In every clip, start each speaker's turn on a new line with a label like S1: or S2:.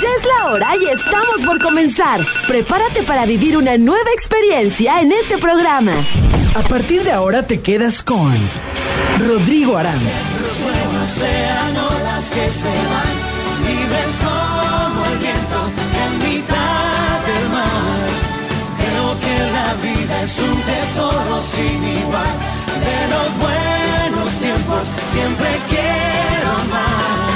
S1: Ya es la hora y estamos por comenzar. Prepárate para vivir una nueva experiencia en este programa.
S2: A partir de ahora te quedas con Rodrigo Aranda.
S3: Sean olas que se van, libres como el viento en mitad del mar. Creo que la vida es un tesoro sin igual. De los buenos tiempos siempre quiero más.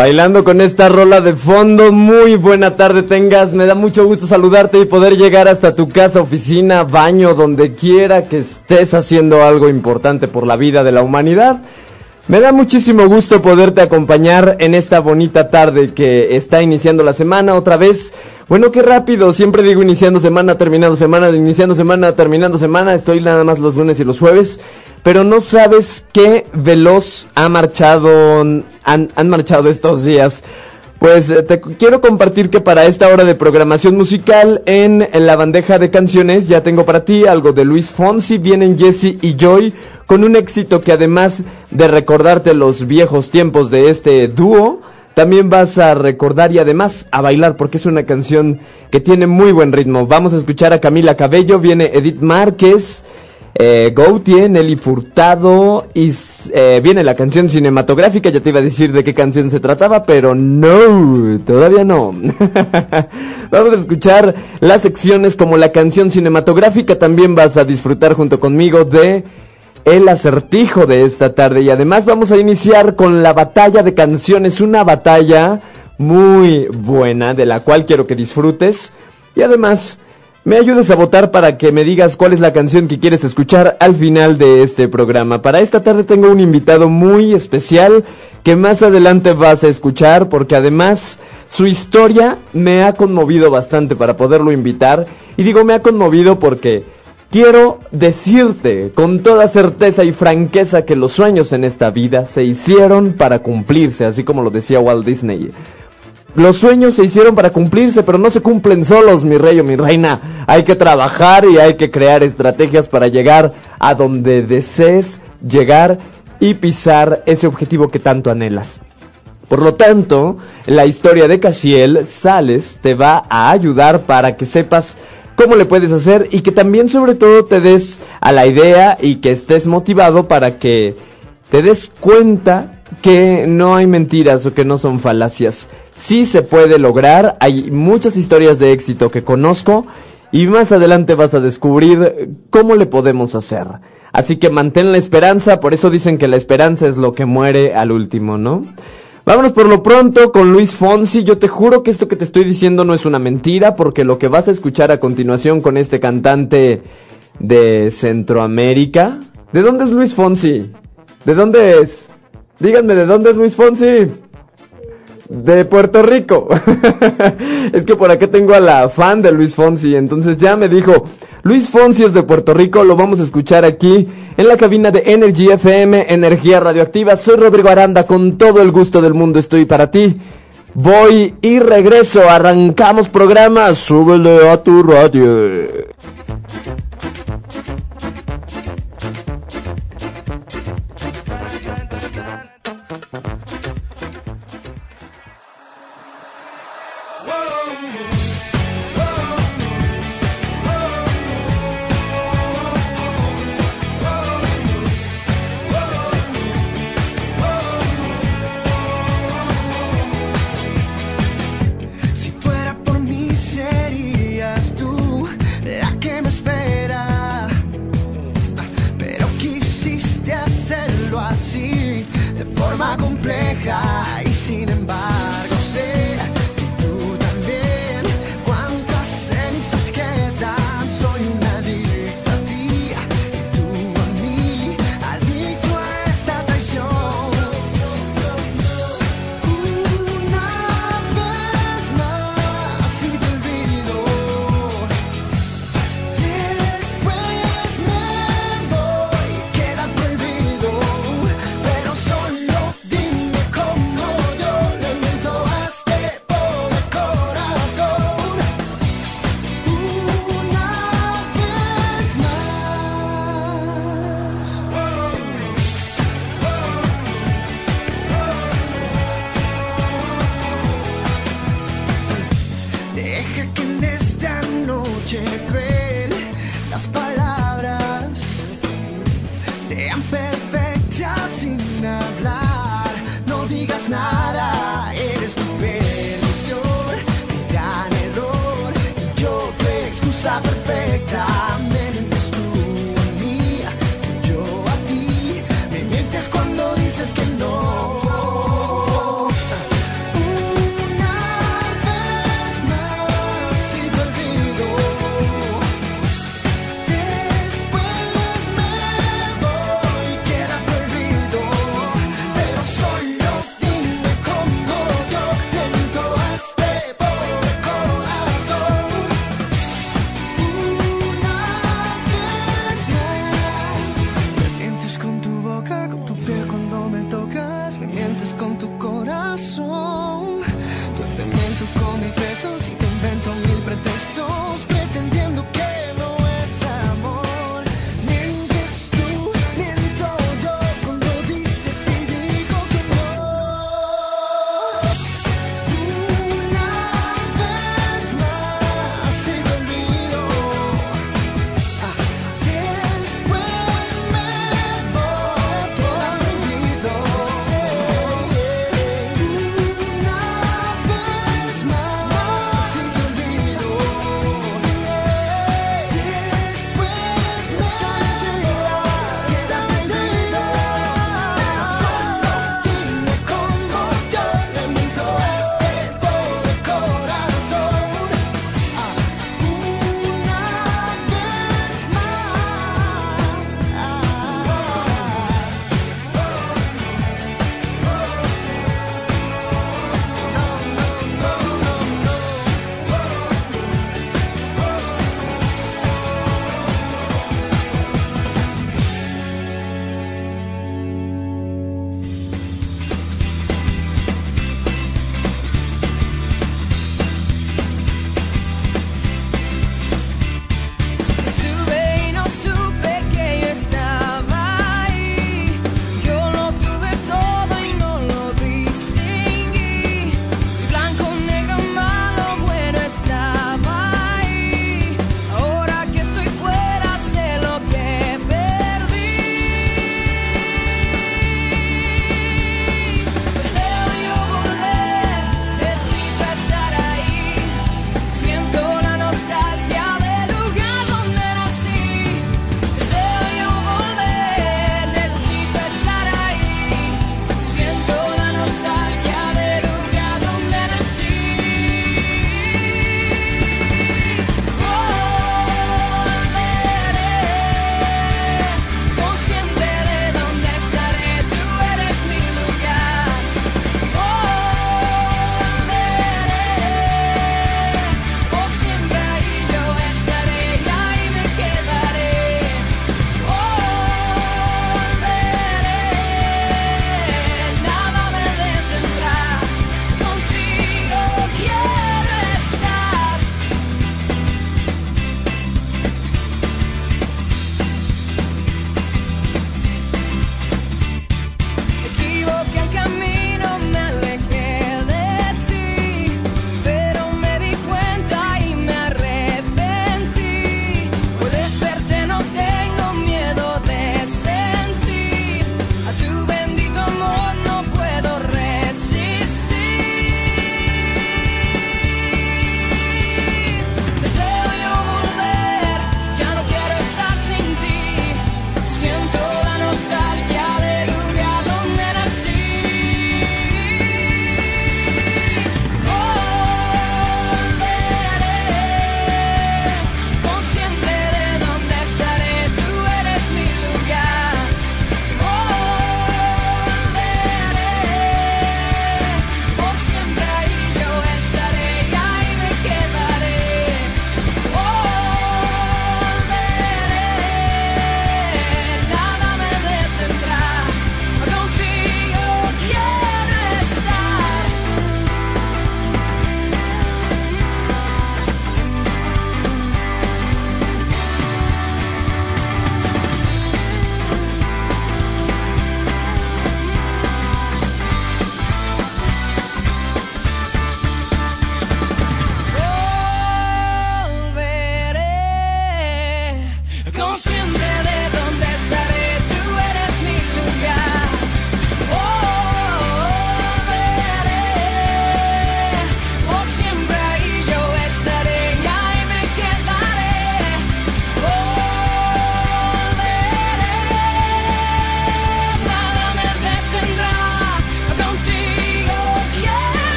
S4: Bailando con esta rola de fondo, muy buena tarde tengas, me da mucho gusto saludarte y poder llegar hasta tu casa, oficina, baño, donde quiera que estés haciendo algo importante por la vida de la humanidad. Me da muchísimo gusto poderte acompañar en esta bonita tarde que está iniciando la semana otra vez. Bueno, qué rápido, siempre digo iniciando semana, terminando semana, iniciando semana, terminando semana, estoy nada más los lunes y los jueves, pero no sabes qué veloz ha marchado, han, han marchado estos días. Pues eh, te quiero compartir que para esta hora de programación musical en, en la bandeja de canciones ya tengo para ti algo de Luis Fonsi, vienen Jesse y Joy con un éxito que además de recordarte los viejos tiempos de este dúo, también vas a recordar y además a bailar porque es una canción que tiene muy buen ritmo. Vamos a escuchar a Camila Cabello, viene Edith Márquez, eh, Gautier, Nelly Furtado y eh, viene la canción cinematográfica. Ya te iba a decir de qué canción se trataba, pero no, todavía no. Vamos a escuchar las secciones como la canción cinematográfica. También vas a disfrutar junto conmigo de el acertijo de esta tarde. Y además vamos a iniciar con la batalla de canciones, una batalla muy buena de la cual quiero que disfrutes. Y además me ayudes a votar para que me digas cuál es la canción que quieres escuchar al final de este programa. Para esta tarde tengo un invitado muy especial que más adelante vas a escuchar porque además su historia me ha conmovido bastante para poderlo invitar. Y digo me ha conmovido porque Quiero decirte con toda certeza y franqueza que los sueños en esta vida se hicieron para cumplirse, así como lo decía Walt Disney. Los sueños se hicieron para cumplirse, pero no se cumplen solos, mi rey o mi reina. Hay que trabajar y hay que crear estrategias para llegar a donde desees llegar y pisar ese objetivo que tanto anhelas. Por lo tanto, la historia de Casiel Sales te va a ayudar para que sepas cómo le puedes hacer y que también sobre todo te des a la idea y que estés motivado para que te des cuenta que no hay mentiras o que no son falacias. Sí se puede lograr, hay muchas historias de éxito que conozco y más adelante vas a descubrir cómo le podemos hacer. Así que mantén la esperanza, por eso dicen que la esperanza es lo que muere al último, ¿no? Vámonos por lo pronto con Luis Fonsi. Yo te juro que esto que te estoy diciendo no es una mentira, porque lo que vas a escuchar a continuación con este cantante de Centroamérica. ¿De dónde es Luis Fonsi? ¿De dónde es? Díganme, ¿de dónde es Luis Fonsi? De Puerto Rico. es que por acá tengo a la fan de Luis Fonsi, entonces ya me dijo, Luis Fonsi es de Puerto Rico, lo vamos a escuchar aquí en la cabina de Energy FM, Energía Radioactiva. Soy Rodrigo Aranda, con todo el gusto del mundo estoy para ti. Voy y regreso, arrancamos programa, súbele a tu radio.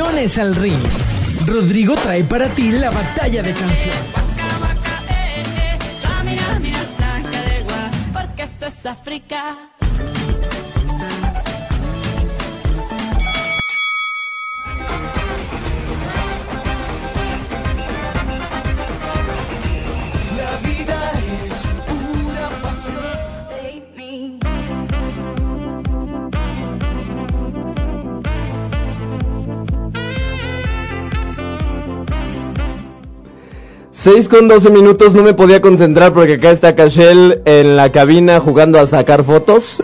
S2: Canciones al ring. Rodrigo trae para ti la batalla de canciones.
S5: Porque esto es África.
S4: 6 con 12 minutos, no me podía concentrar porque acá está Cashel en la cabina jugando a sacar fotos.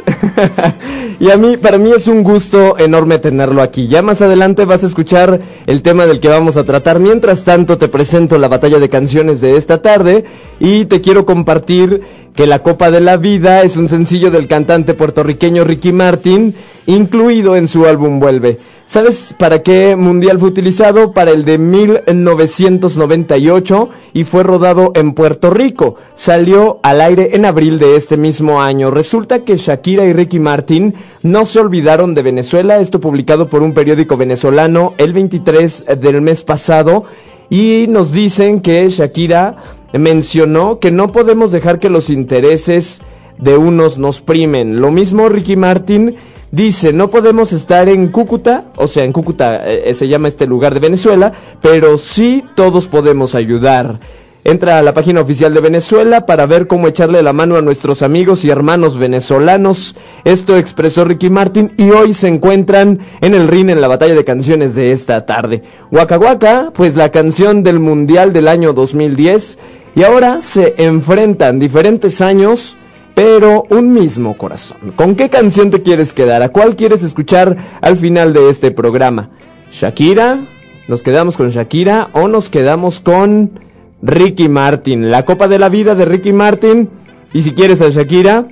S4: y a mí, para mí es un gusto enorme tenerlo aquí. Ya más adelante vas a escuchar el tema del que vamos a tratar. Mientras tanto, te presento la batalla de canciones de esta tarde y te quiero compartir que La Copa de la Vida es un sencillo del cantante puertorriqueño Ricky Martin, incluido en su álbum Vuelve. ¿Sabes para qué mundial fue utilizado? Para el de 1998 y fue rodado en Puerto Rico. Salió al aire en abril de este mismo año. Resulta que Shakira y Ricky Martin no se olvidaron de Venezuela, esto publicado por un periódico venezolano el 23 del mes pasado y nos dicen que Shakira mencionó que no podemos dejar que los intereses de unos nos primen. Lo mismo Ricky Martin dice, no podemos estar en Cúcuta, o sea, en Cúcuta eh, se llama este lugar de Venezuela, pero sí todos podemos ayudar. Entra a la página oficial de Venezuela para ver cómo echarle la mano a nuestros amigos y hermanos venezolanos. Esto expresó Ricky Martin y hoy se encuentran en el ring en la batalla de canciones de esta tarde. Waka Waka, pues la canción del Mundial del año 2010 y ahora se enfrentan diferentes años pero un mismo corazón. ¿Con qué canción te quieres quedar? ¿A cuál quieres escuchar al final de este programa? ¿Shakira? ¿Nos quedamos con Shakira o nos quedamos con Ricky Martin? La Copa de la Vida de Ricky Martin. Y si quieres a Shakira,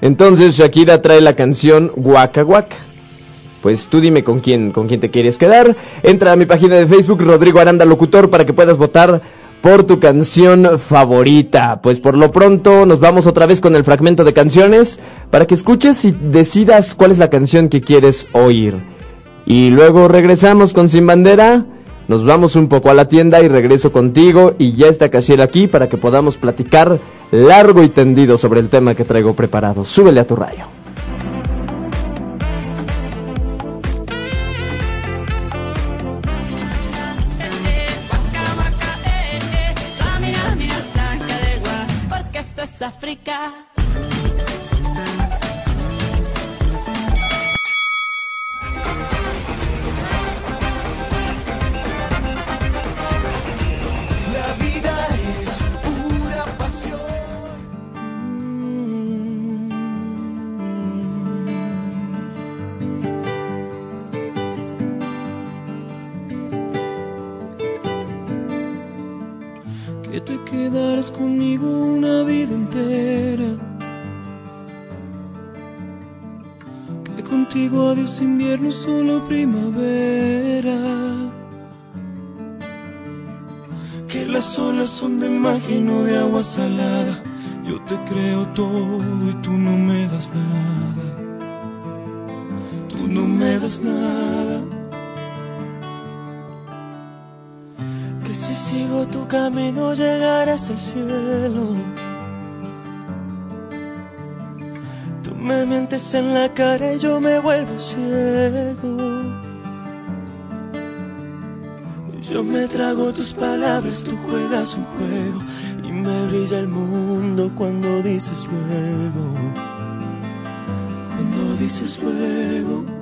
S4: entonces Shakira trae la canción Waka Waka. Pues tú dime con quién, con quién te quieres quedar. Entra a mi página de Facebook, Rodrigo Aranda Locutor, para que puedas votar por tu canción favorita. Pues por lo pronto nos vamos otra vez con el fragmento de canciones para que escuches y decidas cuál es la canción que quieres oír. Y luego regresamos con Sin Bandera. Nos vamos un poco a la tienda y regreso contigo y ya está Cashier aquí para que podamos platicar largo y tendido sobre el tema que traigo preparado. Súbele a tu rayo.
S5: África.
S6: Quedarás conmigo una vida entera. Que contigo adiós invierno, solo primavera. Que las olas son de magia y no de agua salada. Yo te creo todo y tú no me das nada. Tú no me das nada.
S3: Sigo tu camino llegaré hasta el cielo. Tú me mientes en la cara y yo me vuelvo ciego. Yo me trago tus palabras, tú juegas un juego y me brilla el mundo cuando dices luego. Cuando dices luego.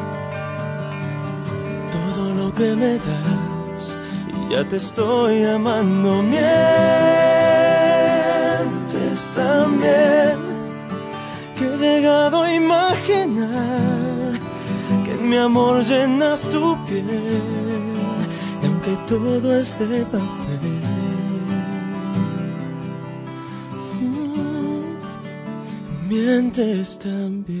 S3: y ya te estoy amando. Mientes también que he llegado a imaginar que en
S6: mi amor llenas tu piel, aunque todo es de papel, mm, mientes también.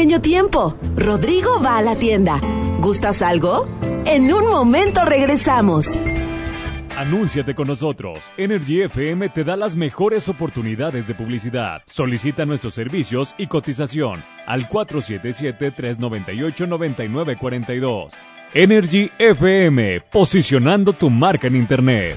S1: Pequeño tiempo. Rodrigo va a la tienda. ¿Gustas algo? En un momento regresamos.
S7: Anúnciate con nosotros. Energy FM te da las mejores oportunidades de publicidad. Solicita nuestros servicios y cotización al 477-398-9942. Energy FM, posicionando tu marca en Internet.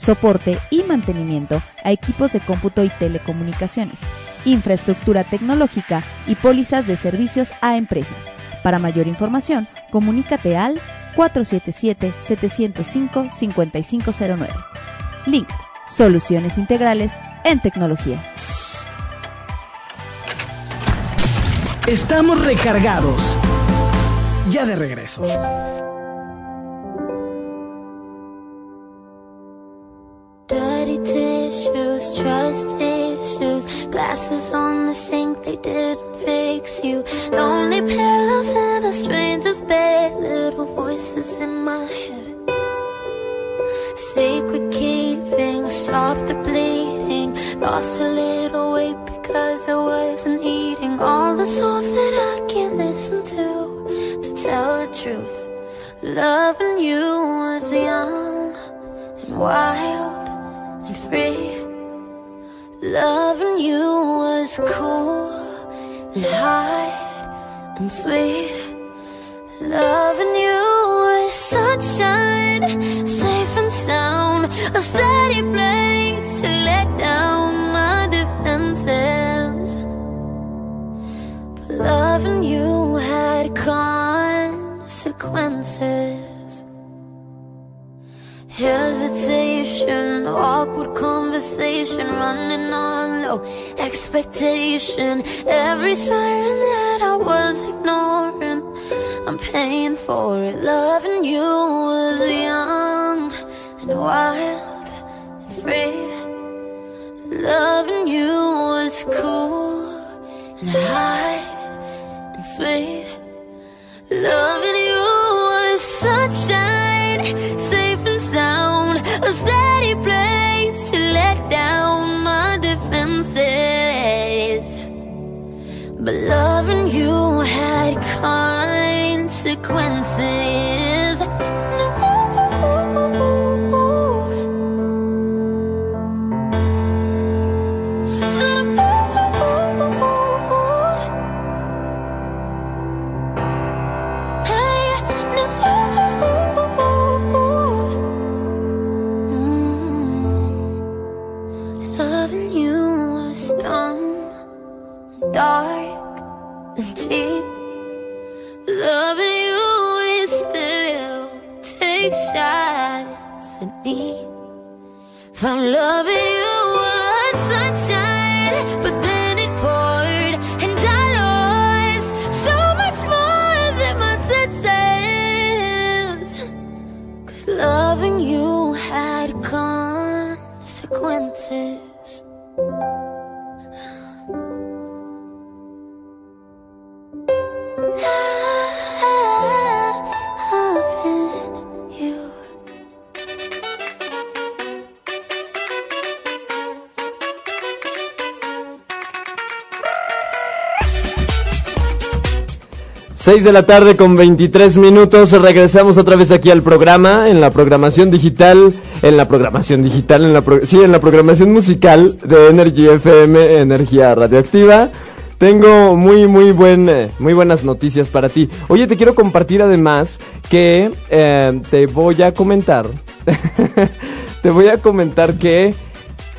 S8: soporte y mantenimiento a equipos de cómputo y telecomunicaciones, infraestructura tecnológica y pólizas de servicios a empresas. Para mayor información, comunícate al 477-705-5509. Link. Soluciones integrales en tecnología.
S2: Estamos recargados. Ya de regreso.
S9: Dirty tissues, trust issues, glasses on the sink, they didn't fix you. Lonely pillows in a stranger's bed, little voices in my head. Sacred keeping, stop the bleeding. Lost a little weight because I wasn't eating all the songs that I can't listen to. To tell the truth, loving you was young and wild. Loving you was cool and high and sweet. Loving you was sunshine, safe and sound, a steady place to let down my defenses. But loving you had consequences. Hesitation, awkward conversation, running on low expectation. Every siren that I was ignoring, I'm paying for it. Loving you was young and wild and free. Loving you was cool and high and sweet. Loving you was sunshine, a steady place to let down my defenses. But loving you had consequences. teeth. Loving you is thrill. Take shots at me. If I'm loving
S4: 6 de la tarde con 23 minutos. Regresamos otra vez aquí al programa, en la programación digital, en la programación digital, en la sí, en la programación musical de Energy FM, Energía Radioactiva. Tengo muy, muy, buen, eh, muy buenas noticias para ti. Oye, te quiero compartir además que eh, te voy a comentar. te voy a comentar que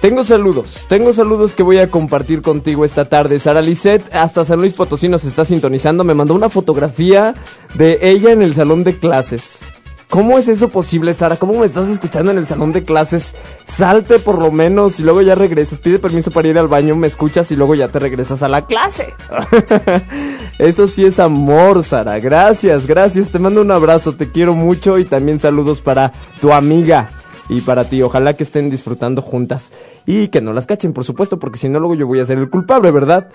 S4: tengo saludos, tengo saludos que voy a compartir contigo esta tarde. Sara Lisset, hasta San Luis Potosí nos está sintonizando, me mandó una fotografía de ella en el salón de clases. ¿Cómo es eso posible, Sara? ¿Cómo me estás escuchando en el salón de clases? Salte por lo menos y luego ya regresas. Pide permiso para ir al baño, me escuchas y luego ya te regresas a la clase. Eso sí es amor, Sara. Gracias, gracias. Te mando un abrazo, te quiero mucho y también saludos para tu amiga y para ti. Ojalá que estén disfrutando juntas y que no las cachen, por supuesto, porque si no luego yo voy a ser el culpable, ¿verdad?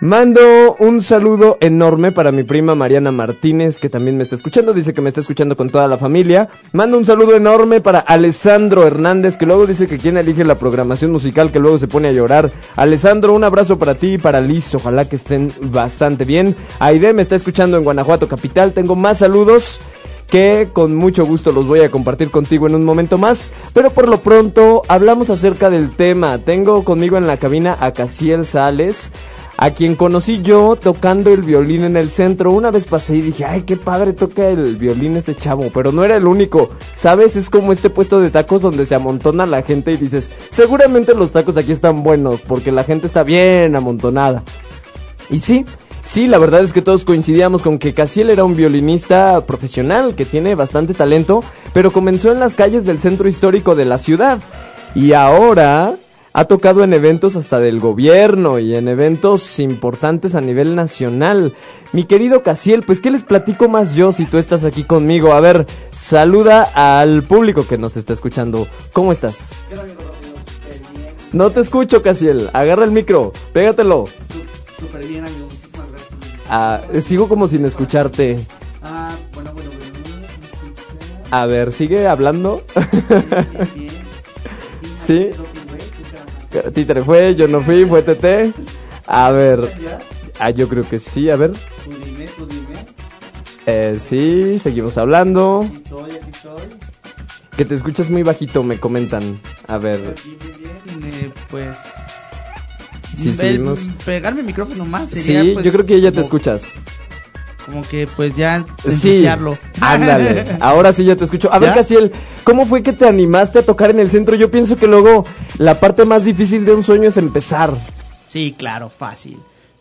S4: Mando un saludo enorme para mi prima Mariana Martínez, que también me está escuchando, dice que me está escuchando con toda la familia. Mando un saludo enorme para Alessandro Hernández, que luego dice que quien elige la programación musical, que luego se pone a llorar. Alessandro, un abrazo para ti y para Liz, ojalá que estén bastante bien. Aide me está escuchando en Guanajuato Capital, tengo más saludos que con mucho gusto los voy a compartir contigo en un momento más. Pero por lo pronto hablamos acerca del tema. Tengo conmigo en la cabina a Casiel Sales, a quien conocí yo tocando el violín en el centro. Una vez pasé y dije, ay, qué padre toca el violín ese chavo, pero no era el único. ¿Sabes? Es como este puesto de tacos donde se amontona la gente y dices, seguramente los tacos aquí están buenos porque la gente está bien amontonada. Y sí, sí, la verdad es que todos coincidíamos con que Casiel era un violinista profesional que tiene bastante talento, pero comenzó en las calles del centro histórico de la ciudad. Y ahora ha tocado en eventos hasta del gobierno y en eventos importantes a nivel nacional. Mi querido Casiel, pues ¿qué les platico más yo si tú estás aquí conmigo? A ver, saluda al público que nos está escuchando. ¿Cómo estás? No te escucho, Casiel. Agarra el micro, pégatelo.
S10: Súper bien, amigo.
S4: Ah, sigo como sin escucharte.
S10: Ah, bueno, bueno, bueno.
S4: A ver, sigue hablando. sí. Títere fue, yo no fui, fue TT. A ver. Ah, yo creo que sí, a ver. Eh, sí, seguimos hablando.
S10: Estoy, aquí estoy.
S4: Que te escuchas muy bajito, me comentan. A ver.
S10: Eh, pues.
S4: Sí,
S10: el-
S4: seguimos.
S10: Pegarme el micrófono más sería.
S4: Sí,
S10: pues,
S4: yo creo que ya te escuchas.
S10: Como que, pues ya.
S4: Sí, ándale. Ahora sí ya te escucho. A ver. Casiel, ¿cómo fue que te animaste a tocar en el centro? Yo pienso que luego la parte más difícil de un sueño es empezar.
S10: Sí, claro, fácil.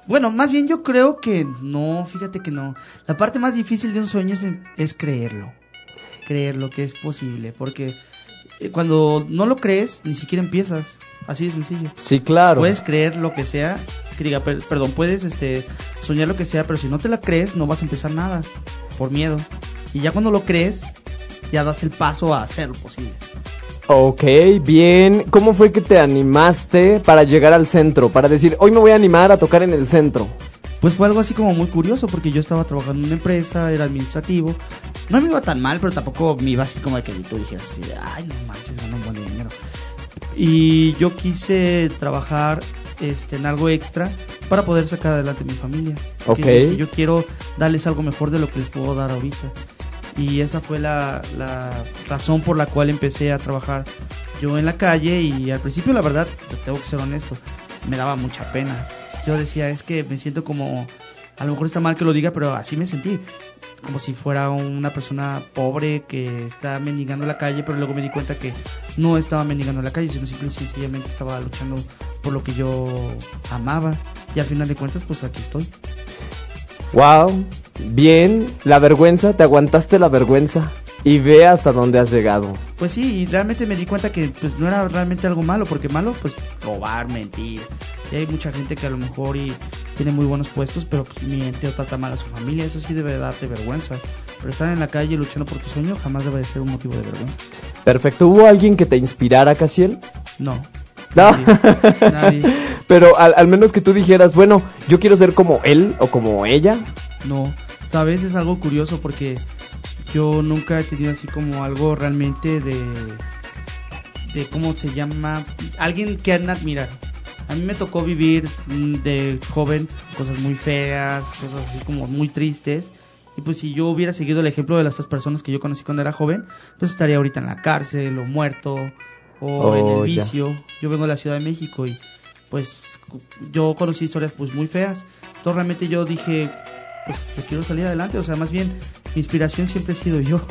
S10: Bueno, más bien yo creo que no, fíjate que no. La parte más difícil de un sueño es, es creerlo. Creerlo que es posible. Porque cuando no lo crees, ni siquiera empiezas. Así de sencillo.
S4: Sí, claro.
S10: Puedes creer lo que sea, que diga, per- perdón, puedes este, soñar lo que sea, pero si no te la crees, no vas a empezar nada. Por miedo. Y ya cuando lo crees, ya das el paso a hacerlo posible.
S4: Ok, bien. ¿Cómo fue que te animaste para llegar al centro? Para decir, hoy me voy a animar a tocar en el centro.
S10: Pues fue algo así como muy curioso porque yo estaba trabajando en una empresa, era administrativo. No me iba tan mal, pero tampoco me iba así como de que tú dijeras ay, no manches, gano un buen dinero. Y yo quise trabajar este, en algo extra para poder sacar adelante mi familia. Porque
S4: Ok.
S10: dije, yo quiero darles algo mejor de lo que les puedo dar ahorita. Y esa fue la, la razón por la cual empecé a trabajar yo en la calle y al principio la verdad, te tengo que ser honesto, me daba mucha pena. Yo decía, es que me siento como, a lo mejor está mal que lo diga, pero así me sentí. Como si fuera una persona pobre que está mendigando en la calle, pero luego me di cuenta que no estaba mendigando en la calle, sino simple y sencillamente estaba luchando por lo que yo amaba. Y al final de cuentas, pues aquí estoy.
S4: Wow, bien, la vergüenza, te aguantaste la vergüenza y ve hasta dónde has llegado.
S10: Pues sí, y realmente me di cuenta que pues no era realmente algo malo, porque malo pues robar, mentir. Y hay mucha gente que a lo mejor y tiene muy buenos puestos, pero pues miente o trata mal a su familia, eso sí debe darte vergüenza. Pero estar en la calle luchando por tu sueño jamás debe de ser un motivo de vergüenza.
S4: Perfecto, ¿hubo alguien que te inspirara, Casiel?
S10: No.
S4: No.
S10: Nadie. Nadie.
S4: Pero al, al menos que tú dijeras, bueno, yo quiero ser como él o como ella.
S10: No, sabes, es algo curioso porque yo nunca he tenido así como algo realmente de de cómo se llama alguien que admirar. A mí me tocó vivir mm, de joven cosas muy feas, cosas así como muy tristes. Y pues si yo hubiera seguido el ejemplo de las personas que yo conocí cuando era joven, pues estaría ahorita en la cárcel o muerto o en
S4: Oh,
S10: el
S4: ya.
S10: vicio. Yo vengo de la Ciudad de México y pues yo conocí historias pues muy feas. Entonces realmente yo dije, pues yo quiero salir adelante. O sea, más bien mi inspiración siempre he sido yo.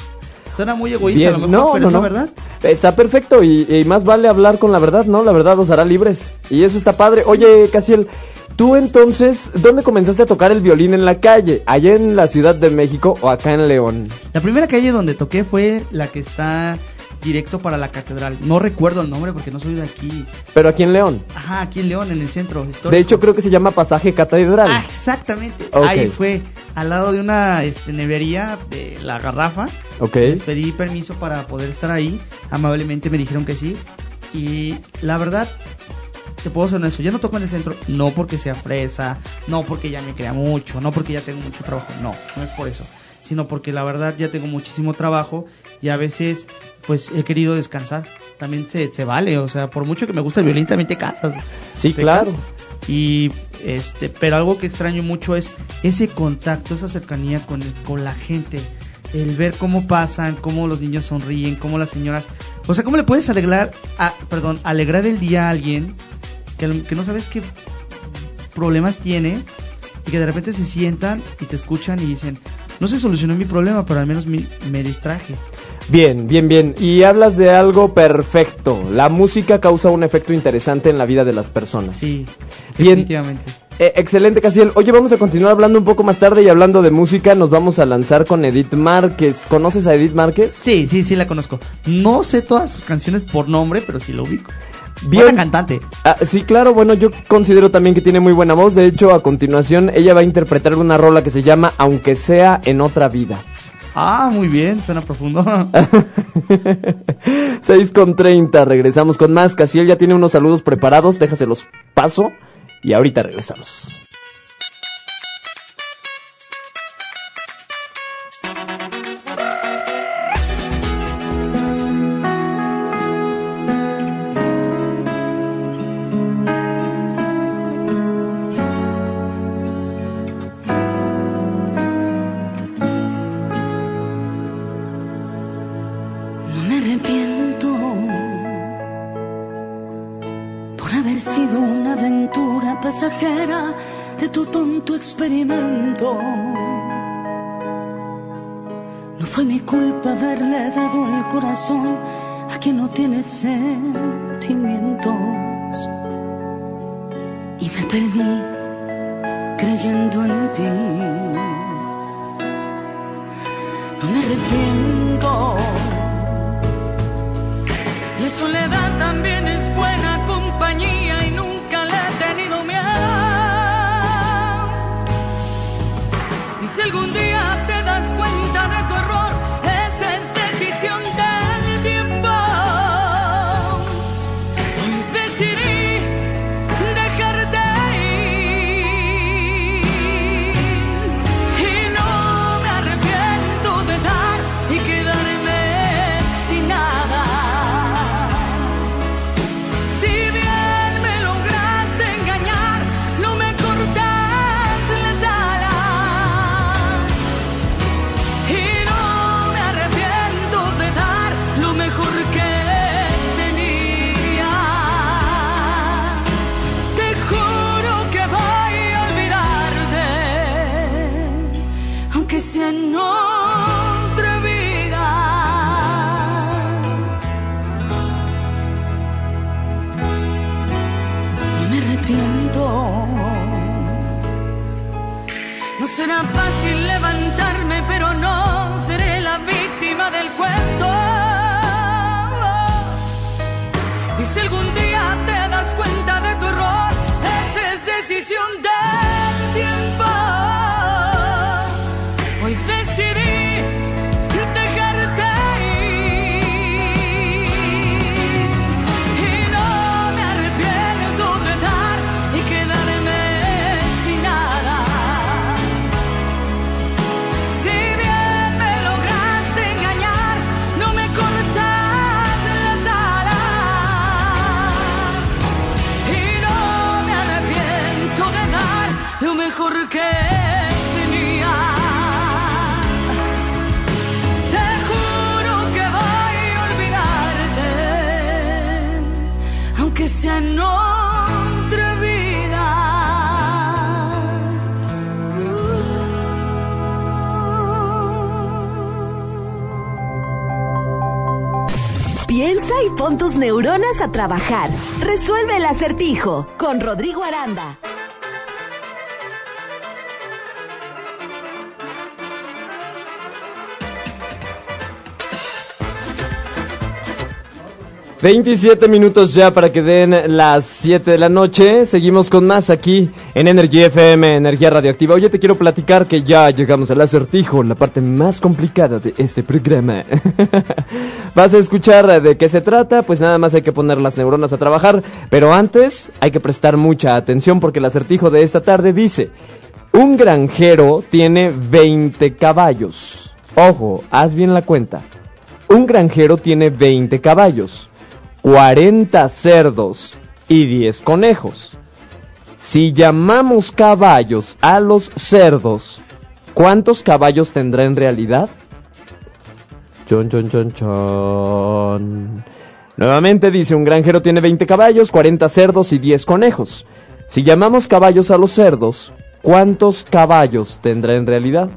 S10: Suena muy egoísta
S4: Bien,
S10: a lo mejor,
S4: no,
S10: pero
S4: no,
S10: es la
S4: no.
S10: verdad.
S4: Está perfecto y, y más vale hablar con la verdad, ¿no? La verdad os hará libres. Y eso está padre. Oye, Casiel, tú entonces, ¿dónde comenzaste a tocar el violín en la calle? ¿Allá en la Ciudad de México o acá en León?
S10: La primera calle donde toqué fue la que está directo para la catedral. No recuerdo el nombre porque no soy de aquí.
S4: Pero aquí en León.
S10: Ajá, aquí en León, en el centro histórico.
S4: De hecho, creo que se llama Pasaje Catedral.
S10: Ah, exactamente. Ahí fue, al lado de una este, nevería de la garrafa.
S4: Ok.
S10: Les pedí permiso para poder estar ahí. Amablemente me dijeron que sí. Y la verdad, te puedo ser honesto, ya no toco en el centro, no porque sea fresa, no porque ya me crea mucho, no porque ya tengo mucho trabajo, no, no es por eso, sino porque la verdad ya tengo muchísimo trabajo y a veces pues he querido descansar. También se, se vale, o sea, por mucho que me gusta el violín, también te cansas.
S4: Sí,
S10: Te
S4: claro.
S10: Y este, pero algo que extraño mucho es ese contacto, esa cercanía con, el- con la gente. El ver cómo pasan, cómo los niños sonríen, cómo las señoras. O sea, cómo le puedes alegrar, a, perdón, alegrar el día a alguien que, que no sabes qué problemas tiene y que de repente se sientan y te escuchan y dicen, no se solucionó mi problema, pero al menos me, me distraje.
S4: Bien, bien, bien. Y hablas de algo perfecto. La música causa un efecto interesante en la vida de las personas.
S10: Sí,
S4: Bien.
S10: definitivamente.
S4: Eh, excelente, Casiel. Oye, vamos a continuar hablando un poco más tarde y hablando de música. Nos vamos a lanzar con Edith Márquez. ¿Conoces a Edith Márquez?
S10: Sí, sí, sí la conozco. No sé todas sus canciones por nombre, pero sí lo ubico.
S4: Bien.
S10: Buena cantante.
S4: Ah, sí, claro, bueno, yo considero también que tiene muy buena voz. De hecho, a continuación, ella va a interpretar una rola que se llama Aunque sea en otra vida.
S10: Ah, muy bien, suena profundo.
S4: 6 con 30, regresamos con más. Casiel ya tiene unos saludos preparados, déjaselos paso y ahorita regresamos.
S1: Tus neuronas a trabajar. Resuelve el acertijo con Rodrigo Aranda.
S4: Veintisiete minutos ya para que den las 7 de la noche. Seguimos con más aquí en Energy FM, Energía Radioactiva. Oye, te quiero platicar que ya llegamos al acertijo, la parte más complicada de este programa. ¿Vas a escuchar de qué se trata? Pues nada más hay que poner las neuronas a trabajar. Pero antes hay que prestar mucha atención porque el acertijo de esta tarde dice, un granjero tiene 20 caballos. Ojo, haz bien la cuenta. Un granjero tiene 20 caballos, 40 cerdos y 10 conejos. Si llamamos caballos a los cerdos, ¿cuántos caballos tendrá en realidad? Chon, chon, chon, chon. Nuevamente dice, un granjero tiene 20 caballos, 40 cerdos y 10 conejos. Si llamamos caballos a los cerdos, ¿cuántos caballos tendrá en realidad?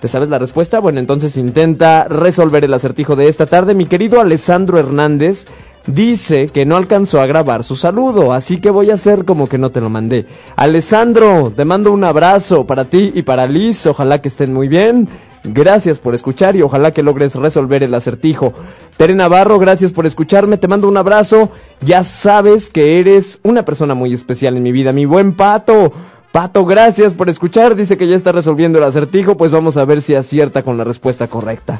S4: ¿Te sabes la respuesta? Bueno, entonces intenta resolver el acertijo de esta tarde. Mi querido Alessandro Hernández dice que no alcanzó a grabar su saludo, así que voy a hacer como que no te lo mandé. Alessandro, te mando un abrazo para ti y para Liz, ojalá que estén muy bien. Gracias por escuchar y ojalá que logres resolver el acertijo. Tere Navarro, gracias por escucharme, te mando un abrazo. Ya sabes que eres una persona muy especial en mi vida, mi buen pato. Pato, gracias por escuchar. Dice que ya está resolviendo el acertijo, pues vamos a ver si acierta con la respuesta correcta.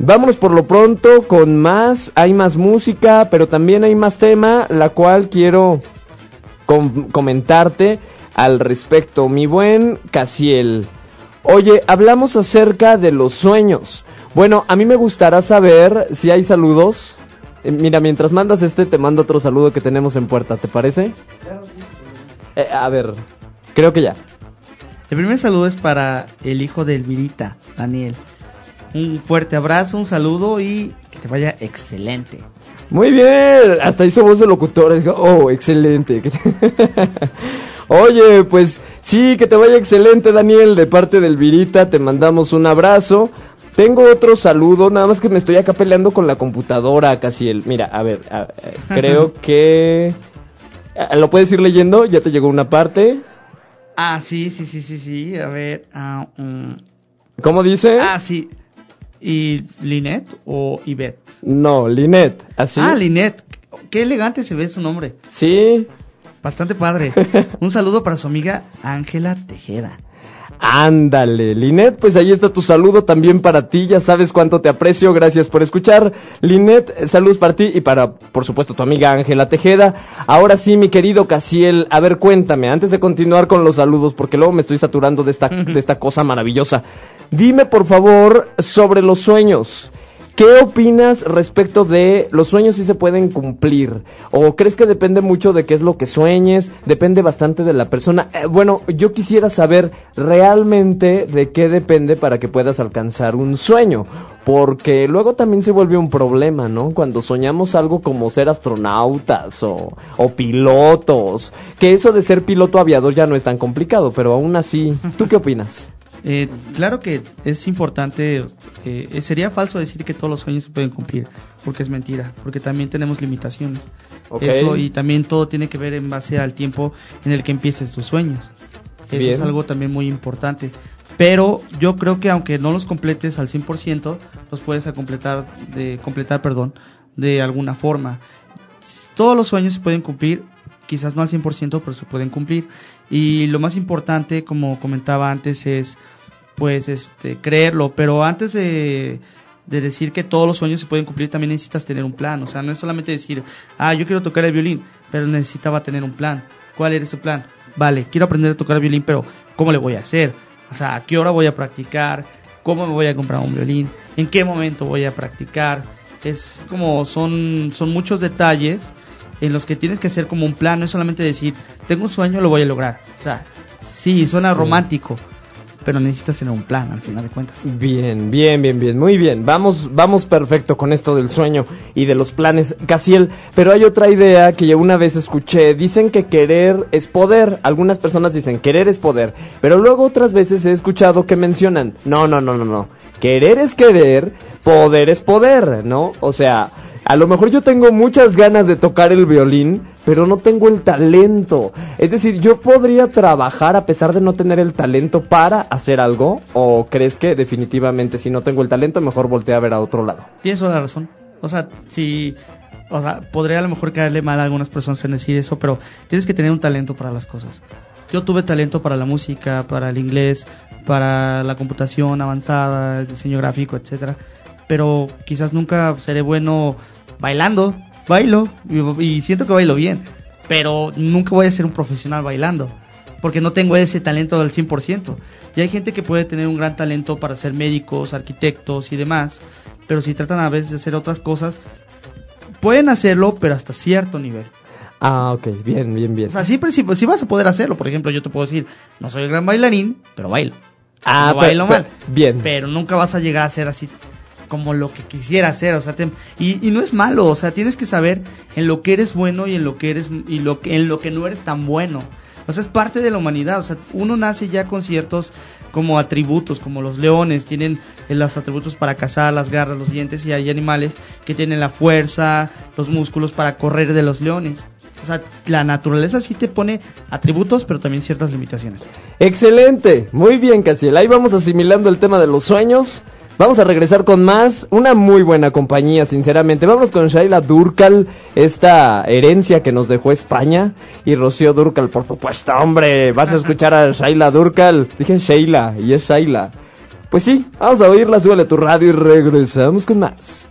S4: Vámonos por lo pronto con más. Hay más música, pero también hay más tema, la cual quiero com- comentarte al respecto. Mi buen Casiel. Oye, hablamos acerca de los sueños. Bueno, a mí me gustará saber si hay saludos. Eh, mira, mientras mandas este, te mando otro saludo que tenemos en puerta, ¿te parece? Eh, a ver, creo que ya.
S10: El primer saludo es para el hijo de Elvirita, Daniel. Un fuerte abrazo, un saludo y que te vaya excelente.
S4: Muy bien, hasta hizo voz de locutor. dijo, Oh, excelente. Oye, pues sí, que te vaya excelente, Daniel. De parte del Virita, te mandamos un abrazo. Tengo otro saludo, nada más que me estoy acá peleando con la computadora, casi el. Mira, a ver, a- creo que. Ah, ¿Lo puedes ir leyendo? Ya te llegó una parte.
S10: Ah, sí, sí, sí, sí, sí. A ver. ah.
S4: ¿Cómo dice?
S10: Ah, sí. ¿Y Linet o Ivette?
S4: No, Linet, así.
S10: Ah, Linet. Qué elegante se ve su nombre.
S4: Sí.
S10: Bastante padre. Un saludo para su amiga Ángela Tejeda.
S4: Ándale, Linet, pues ahí está tu saludo también para ti, ya sabes cuánto te aprecio, gracias por escuchar. Linet, eh, saludos para ti y para, por supuesto, tu amiga Ángela Tejeda. Ahora sí, mi querido Casiel, a ver, cuéntame, antes de continuar con los saludos, porque luego me estoy saturando de esta, de esta cosa maravillosa. Dime, por favor, sobre los sueños. ¿Qué opinas respecto de los sueños si se pueden cumplir? ¿O crees que depende mucho de qué es lo que sueñes? Depende bastante de la persona. Eh, bueno, yo quisiera saber realmente de qué depende para que puedas alcanzar un sueño. Porque luego también se vuelve un problema, ¿no? Cuando soñamos algo como ser astronautas o, o pilotos. Que eso de ser piloto aviador ya no es tan complicado, pero aún así, ¿tú qué opinas?
S10: Eh, claro que es importante, eh, sería falso decir que todos los sueños se pueden cumplir, porque es mentira, porque también tenemos limitaciones. Eso y también todo tiene que ver en base al tiempo en el que empieces tus sueos. Eso
S4: Bien.
S10: es algo también muy importante. Pero yo creo que aunque no los completes al 100%, los puedes a completar de completar, perdón, de alguna forma. Todos los sueños se pueden cumplir, quizás no al 100%, pero se pueden cumplir. Y lo más importante, como comentaba antes, es pues este creerlo, pero antes de, de decir que todos los sueños se pueden cumplir, también necesitas tener un plan. O sea, no es solamente decir, ah, yo quiero tocar el violín, pero necesitaba tener un plan. ¿Cuál era ese plan? Vale, quiero aprender a tocar el violín, pero ¿cómo le voy a hacer? O sea, ¿a qué hora voy a practicar? ¿Cómo me voy a comprar un violín? ¿En qué momento voy a practicar? Es como, son, son muchos detalles en los que tienes que hacer como un plan, no es solamente decir, tengo un sueño, lo voy a lograr. O sea, sí, suena
S4: Sí.
S10: romántico, pero necesitas tener un plan al final de cuentas.
S4: Bien, bien, bien, bien, muy bien. Vamos, vamos perfecto con esto del sueño y de los planes, Casiel. Pero hay otra idea que yo una vez escuché. Dicen que querer es poder. Algunas personas dicen querer es poder. Pero luego otras veces he escuchado que mencionan, no, no, no, no, no. Querer es querer, poder es poder, ¿no? O sea, a lo mejor yo tengo muchas ganas de tocar el violín, pero no tengo el talento. Es decir, yo podría trabajar a pesar de no tener el talento para hacer algo. ¿O crees que definitivamente si no tengo el talento, mejor volteé a ver a otro lado?
S10: Tienes toda la razón. O sea, si. O sea, podría a lo mejor caerle mal a algunas personas en decir eso, pero tienes que tener un talento para las cosas. Yo tuve talento para la música, para el inglés, para la computación avanzada, el diseño gráfico, etcétera. Pero quizás nunca seré bueno bailando. Bailo y, y siento que bailo bien, pero nunca voy a ser un profesional bailando porque no tengo ese talento del 100%. Y hay gente que puede tener un gran talento para ser médicos, arquitectos y demás, pero si tratan a veces de hacer otras cosas, pueden hacerlo, pero hasta cierto nivel.
S4: Ah, ok, bien, bien, bien.
S10: O sea, siempre sí vas a poder hacerlo. Por ejemplo, yo te puedo decir, no soy el gran bailarín, pero bailo.
S4: Ah,
S10: no bailo mal.
S4: bien.
S10: Pero nunca vas a llegar a ser así como lo que quisiera hacer, o sea, y, y no es malo, o sea, tienes que saber en lo que eres bueno y en lo que eres y lo que en lo que no eres tan bueno. O sea, es parte de la humanidad, o sea, uno nace ya con ciertos como atributos, como los leones tienen eh, los atributos para cazar, las garras, los dientes y hay animales que tienen la fuerza, los músculos para correr de los leones. O sea, la naturaleza sí te pone atributos, pero también ciertas limitaciones.
S4: Excelente, muy bien, Casiel. Ahí vamos asimilando el tema de los sueños. Vamos a regresar con más. Una muy buena compañía, sinceramente. Vamos con Shaila Durcal, esta herencia que nos dejó España. Y Rocío Durcal, por supuesto, hombre. Vas a escuchar a Shaila Durcal. Dije Sheila, y es Shaila. Pues sí, vamos a oírla, súbele a tu radio y regresamos con más.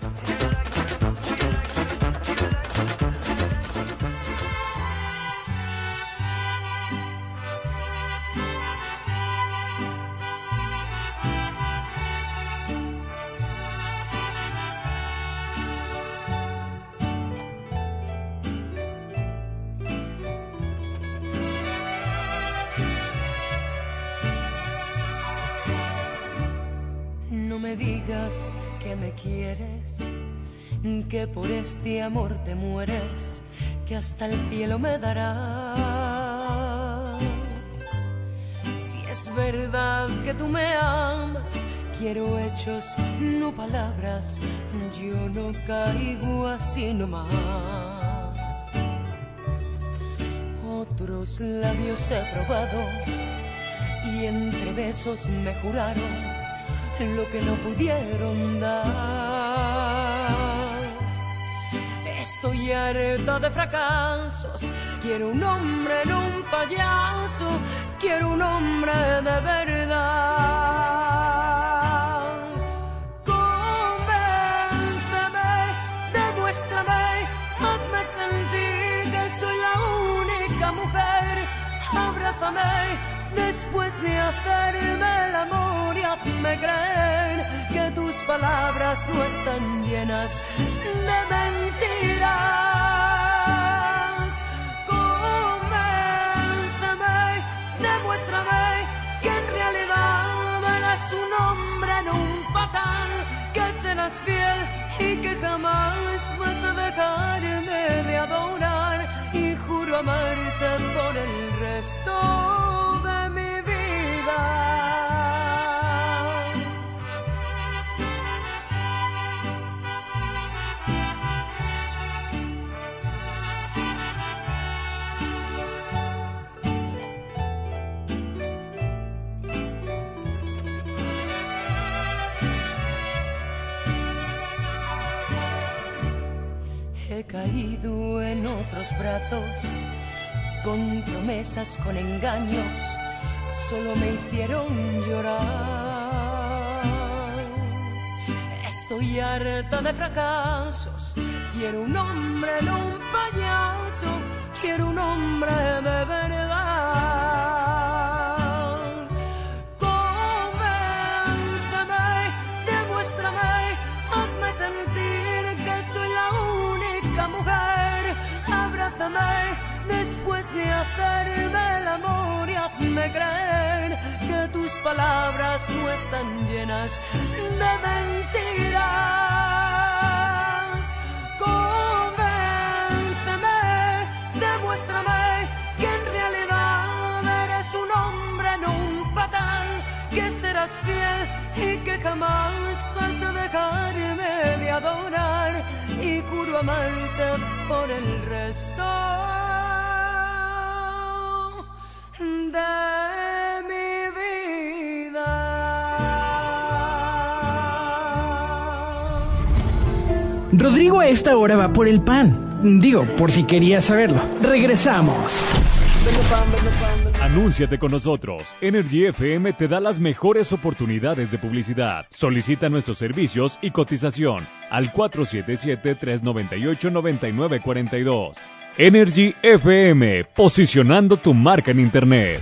S11: Digas que me quieres, que por este amor te mueres, que hasta el cielo me darás. Si es verdad que tú me amas, quiero hechos, no palabras, yo no caigo así nomás. Otros labios he probado y entre besos me juraron lo que no pudieron dar. Estoy harta de fracasos, quiero un hombre, no un payaso, quiero un hombre de verdad. Convénceme, demuéstrame, hazme sentir que soy la única mujer. Abrázame después de hacerme el amor y hazme creer que tus palabras no están llenas de mentiras. Convénceme, demuéstrame que en realidad eres un hombre, no un patán, que serás fiel y que jamás vas a dejarme de adorar juro amarte por el resto de caído en otros brazos, con promesas, con engaños, solo me hicieron llorar. Estoy harta de fracasos, quiero un hombre, no un payaso, quiero un hombre de verdad. Después de hacerme el amor y hazme creer que tus palabras no están llenas de mentiras. Serás fiel y que jamás vas a dejarme de adorar y juro amarte por el resto de mi vida.
S2: Rodrigo a esta hora va por el pan. Digo, por si querías saberlo. Regresamos.
S7: Anúnciate con nosotros. Energy FM te da las mejores oportunidades de publicidad. Solicita nuestros servicios y cotización al 477-398-9942. Energy FM, posicionando tu marca en Internet.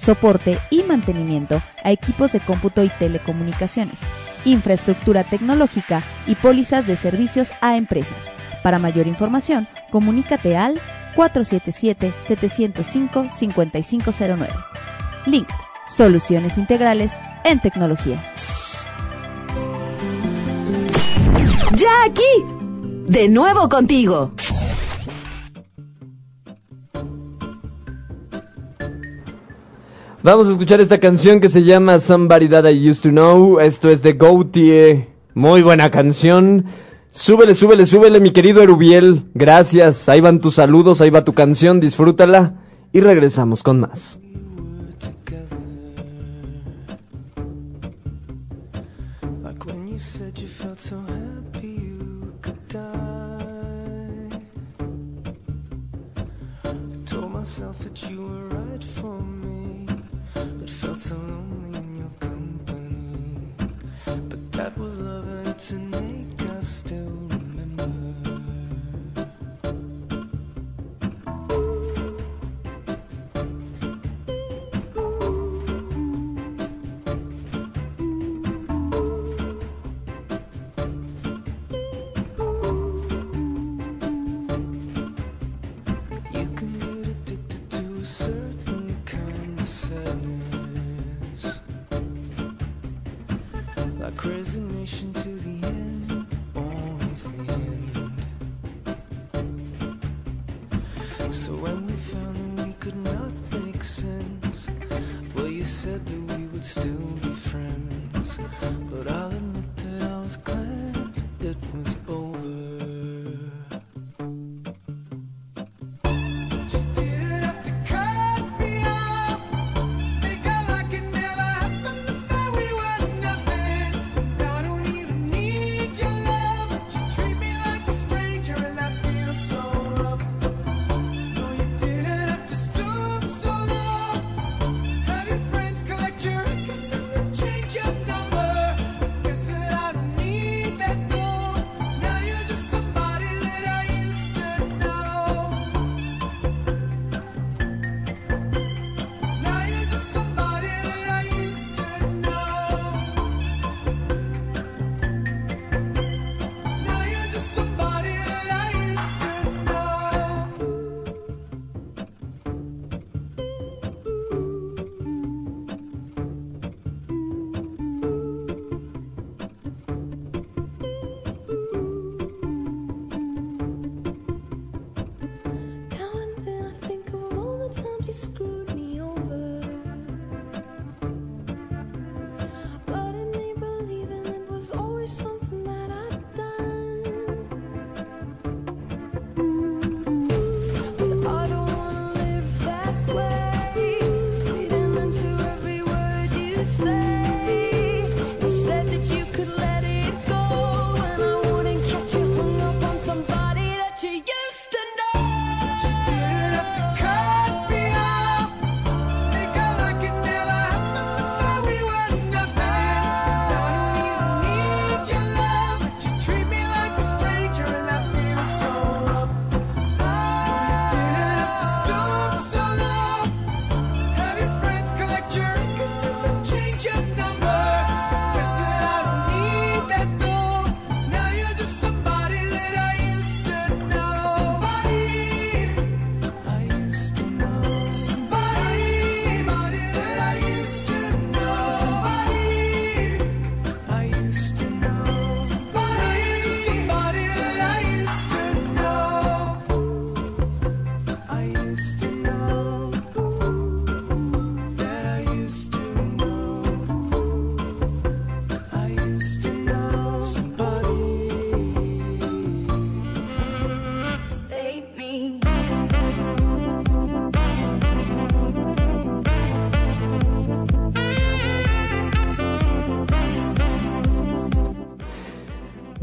S8: soporte y mantenimiento a equipos de cómputo y telecomunicaciones, infraestructura tecnológica y pólizas de servicios a empresas. Para mayor información, comunícate al 477-705-5509. Link, soluciones integrales en tecnología.
S1: ¡Ya aquí! De nuevo contigo.
S4: Vamos a escuchar esta canción que se llama Somebody That I Used to Know. Esto es de Gautier. Muy buena canción. Súbele, súbele, súbele, mi querido Erubiel. Gracias. Ahí van tus saludos, ahí va tu canción. Disfrútala. Y regresamos con más.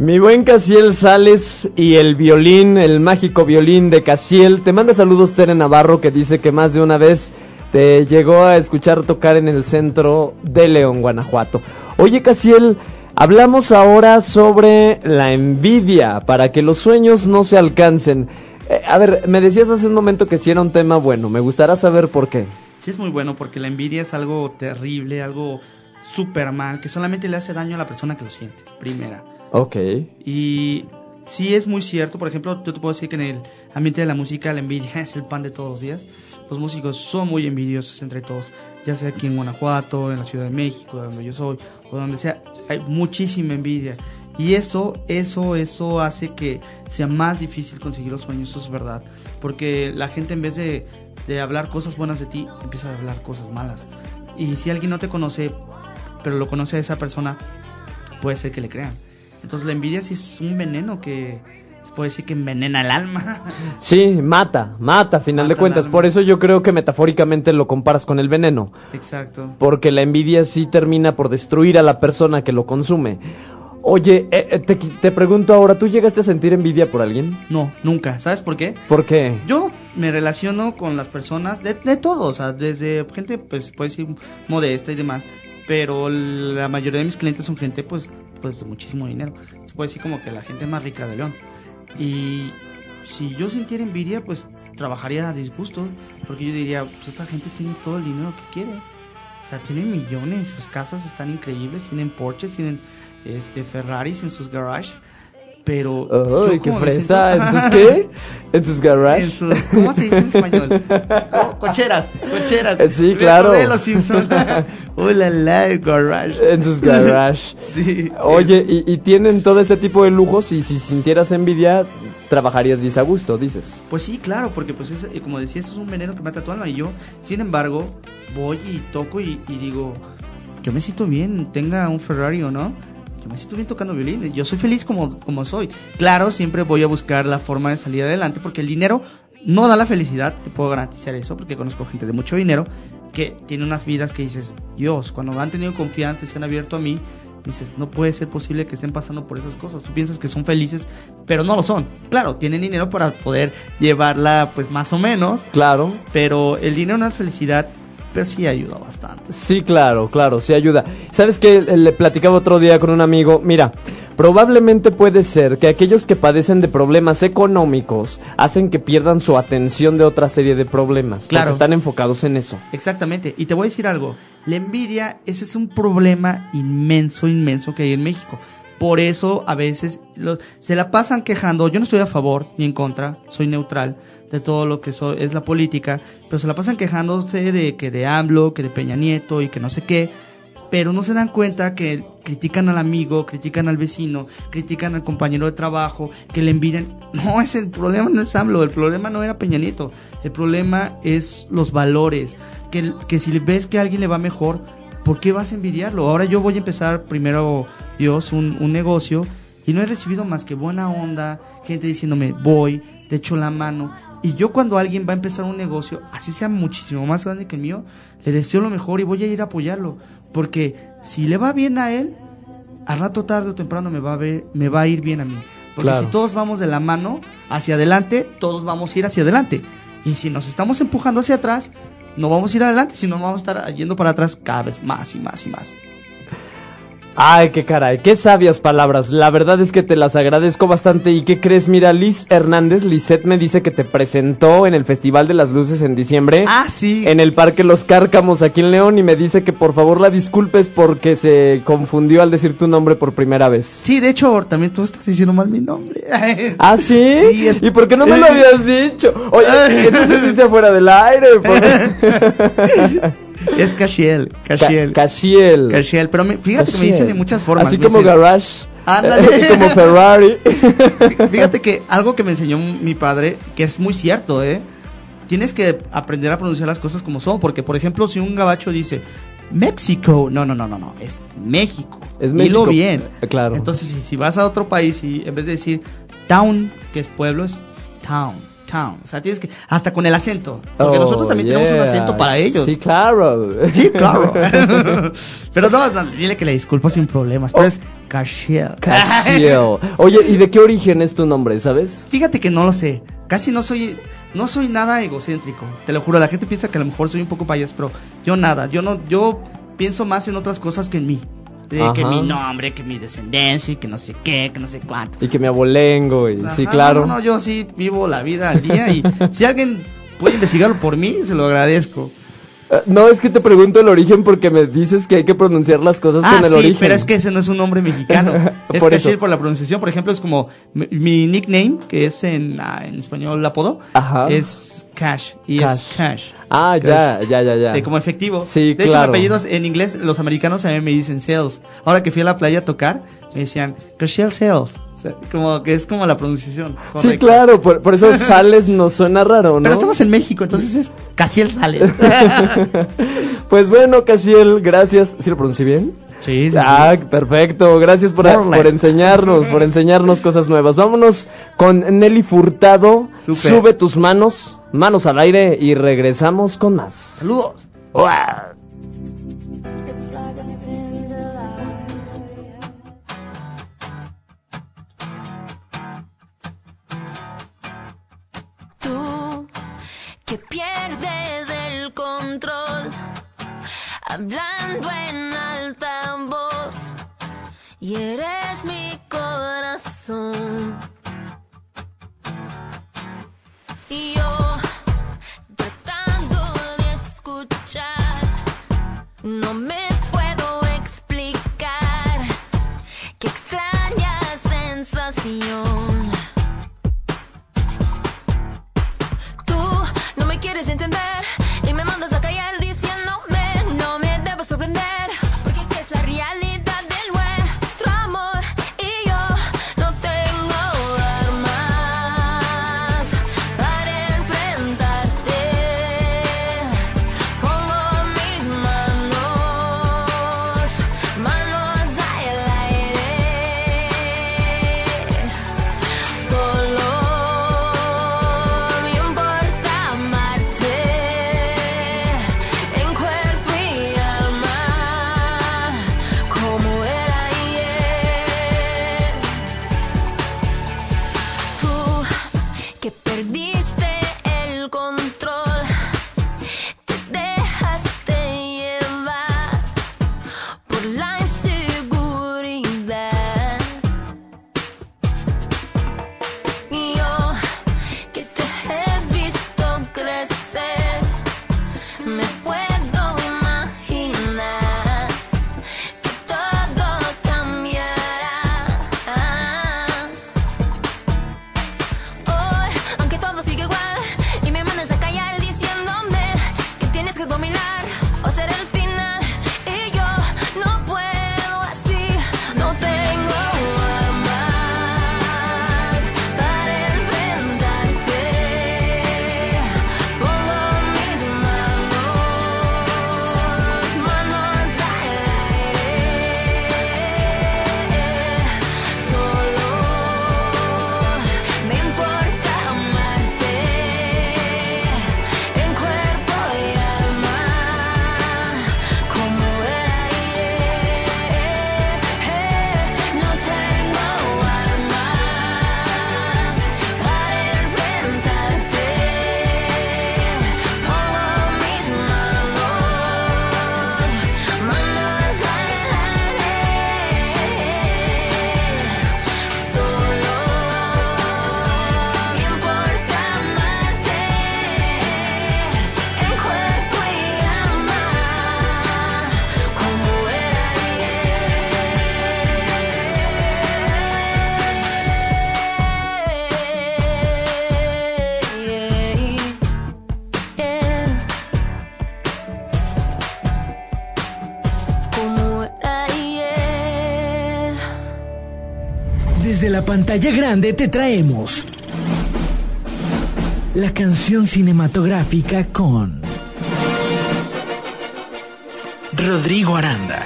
S4: Mi buen Casiel Sales y el violín, el mágico violín de Casiel, te manda saludos Tere Navarro que dice que más de una vez te llegó a escuchar tocar en el centro de León, Guanajuato. Oye Casiel, hablamos ahora sobre la envidia para que los sueños no se alcancen. Eh, a ver, me decías hace un momento que si era un tema bueno, me gustaría saber por qué.
S10: Sí es muy bueno porque la envidia es algo terrible, algo súper mal, que solamente le hace daño a la persona que lo siente, primera.
S4: Ok.
S10: Y sí es muy cierto, por ejemplo, yo te puedo decir que en el ambiente de la música la envidia es el pan de todos los días. Los músicos son muy envidiosos entre todos, ya sea aquí en Guanajuato, en la Ciudad de México, donde yo soy, o donde sea, hay muchísima envidia. Y eso, eso, eso hace que sea más difícil conseguir los sueños, eso es verdad. Porque la gente en vez de, de hablar cosas buenas de ti, empieza a hablar cosas malas. Y si alguien no te conoce, pero lo conoce a esa persona, puede ser que le crean. Entonces la envidia sí es un veneno que se puede decir que envenena el alma.
S4: Sí, mata, mata a final
S10: Mata
S4: de cuentas. Por eso yo creo que metafóricamente lo comparas con el veneno.
S10: Exacto.
S4: Porque la envidia sí termina por destruir a la persona que lo consume. Oye, eh, eh, te, te pregunto ahora, ¿tú llegaste a sentir envidia por alguien?
S10: No, nunca. ¿Sabes por qué?
S4: ¿Por qué?
S10: Yo me relaciono con las personas de, de todo, o sea, desde gente, pues, puede decir modesta y demás, pero la mayoría de mis clientes son gente, pues, pues de muchísimo dinero. Se puede decir como que la gente más rica de León. Y si yo sintiera envidia, pues trabajaría a disgusto, porque yo diría, pues esta gente tiene todo el dinero que quiere. O sea, tienen millones, sus casas están increíbles, tienen Porsches, tienen este Ferraris en sus garages. Pero.
S4: ¡Ay,
S10: yo
S4: qué fresa! ¿En sus qué? ¿En sus garages?
S10: En sus, ¿Cómo se dice en español? Co- cocheras, cocheras.
S4: Eh, sí, claro.
S10: de los Simpsons. Hola, la garage.
S4: En sus garages.
S10: sí.
S4: Oye, y, y tienen todo este tipo de lujos y si sintieras envidia, trabajarías desagusto, dices.
S10: Pues sí, claro, porque pues es, eh, como decía, eso es un veneno que mata tu alma. Y yo, sin embargo, voy y toco y, y digo, yo me siento bien, tenga un Ferrari o no. Yo me siento bien tocando violín. Yo soy feliz como, como soy. Claro, siempre voy a buscar la forma de salir adelante porque el dinero no da la felicidad. Te puedo garantizar eso porque conozco gente de mucho dinero que tiene unas vidas que dices, Dios, cuando han tenido confianza y se han abierto a mí, dices, no puede ser posible que estén pasando por esas cosas. Tú piensas que son felices, pero no lo son. Claro, tienen dinero para poder llevarla, pues más o menos,
S4: Claro.
S10: pero el dinero no es felicidad, pero sí ayuda bastante.
S4: Sí, claro, claro, sí ayuda. ¿Sabes qué? Le platicaba otro día con un amigo. Mira, probablemente puede ser que aquellos que padecen de problemas económicos hacen que pierdan su atención de otra serie de problemas.
S10: Claro.
S4: Porque están enfocados en eso.
S10: Exactamente. Y te voy a decir algo. La envidia, ese es un problema inmenso, inmenso que hay en México. Por eso a veces lo- se la pasan quejando. Yo no estoy a favor ni en contra, soy neutral de todo lo que so- es la política, pero se la pasan quejándose de que de AMLO, que de Peña Nieto y que no sé qué. pero no se dan cuenta que critican al amigo, critican al vecino, critican al compañero de trabajo, que le envidian. No, es el problema no es AMLO, el problema no era Peña Nieto, el problema es los valores, que, que si ves que a alguien le va mejor, ¿por qué vas a envidiarlo? Ahora yo voy a empezar primero, Dios, un, un negocio y no he recibido más que buena onda, gente diciéndome, voy, te echo la mano. Y yo cuando alguien va a empezar un negocio, así sea muchísimo más grande que el mío, le deseo lo mejor y voy a ir a apoyarlo. Porque si le va bien a él, a rato tarde o temprano me va a, ver, me va a ir bien a mí. Porque
S4: Claro.
S10: si todos vamos de la mano hacia adelante, todos vamos a ir hacia adelante. Y si nos estamos empujando hacia atrás, no vamos a ir adelante, sino vamos a estar yendo para atrás cada vez más y más y más.
S4: Ay, qué caray, qué sabias palabras. La verdad es que te las agradezco bastante. ¿Y qué crees? Mira, Liz Hernández, Lisette me dice que te presentó en el Festival de las Luces en diciembre.
S10: Ah, sí.
S4: En el Parque Los Cárcamos aquí en León y me dice que por favor la disculpes porque se confundió al decir tu nombre por primera vez.
S10: Sí, de hecho, también tú estás diciendo mal mi nombre.
S4: ¿Ah, sí?
S10: Sí, es-
S4: ¿Y por qué no me lo habías dicho? Oye, eso se dice fuera del aire.
S10: es Cashiel, Cashiel.
S4: Ca- Cachiel.
S10: Cashiel, pero me- fíjate que me
S4: Cachiel.
S10: dicen de muchas formas.
S4: Así como
S10: dicen-
S4: Garage.
S10: Ándale.
S4: como Ferrari.
S10: Fíjate que algo que me enseñó mi padre, que es muy cierto, ¿eh? Tienes que aprender a pronunciar las cosas como son, porque por ejemplo, si un gabacho dice México, no, no, no, no, no, es México.
S4: Es
S10: Dilo
S4: México.
S10: bien.
S4: Eh, Claro.
S10: Entonces, si, si vas a otro país y en vez de decir town, que es pueblo, es town, town. O sea, tienes que, hasta con el acento. Porque
S4: Oh,
S10: nosotros también tenemos un acento para ellos.
S4: Sí, claro.
S10: Sí, claro. Pero no, no, dile que le disculpo sin problemas. Pero es Cashiel.
S4: Cachiel. Oye, ¿y de qué origen es tu nombre, sabes?
S10: Fíjate que no lo sé. Casi no soy, no soy nada egocéntrico. Te lo juro. La gente piensa que a lo mejor soy un poco payas, pero yo nada. Yo no, yo pienso más en otras cosas que en mí. De que
S4: Ajá.
S10: mi nombre, que mi descendencia, y que no sé qué, que no sé cuánto.
S4: Y que mi abolengo, y sí,
S10: Ajá,
S4: claro.
S10: No, no, yo sí vivo la vida al día y si alguien puede investigarlo por mí, se lo agradezco.
S4: Eh, No, es que te pregunto el origen porque me dices que hay que pronunciar las cosas
S10: Ah,
S4: con el
S10: sí,
S4: origen.
S10: pero es que ese no es un nombre mexicano. es
S4: Por eso.
S10: por la pronunciación. Por ejemplo, es como mi, mi nickname, que es en, en español apodo,
S4: Ajá.
S10: es Cash. Y
S4: Cash.
S10: es Cash.
S4: Ah, ya, ya, ya, ya.
S10: De como efectivo.
S4: Sí,
S10: de hecho,
S4: claro.
S10: mi apellido es- en inglés, los americanos a mí me dicen Sales. Ahora que fui a la playa a tocar, me decían Cashiel Sales. O sea, como que es como la pronunciación.
S4: Sí, claro, por, por eso sales nos suena raro, ¿no?
S10: Pero estamos en México, entonces es Casiel Sales.
S4: Pues bueno, Casiel, gracias. ¿Sí lo pronuncié bien?
S10: sí, sí,
S4: Ah, perfecto. Gracias por, por enseñarnos, por enseñarnos cosas nuevas. Vámonos con Nelly Furtado. Sube tus manos, manos al aire y regresamos con más.
S10: Saludos.
S4: ¡Uah!
S9: Hablando en alta voz, y eres mi corazón. Y yo, tratando de escuchar, no me
S2: pantalla grande te traemos la canción cinematográfica con Rodrigo Aranda.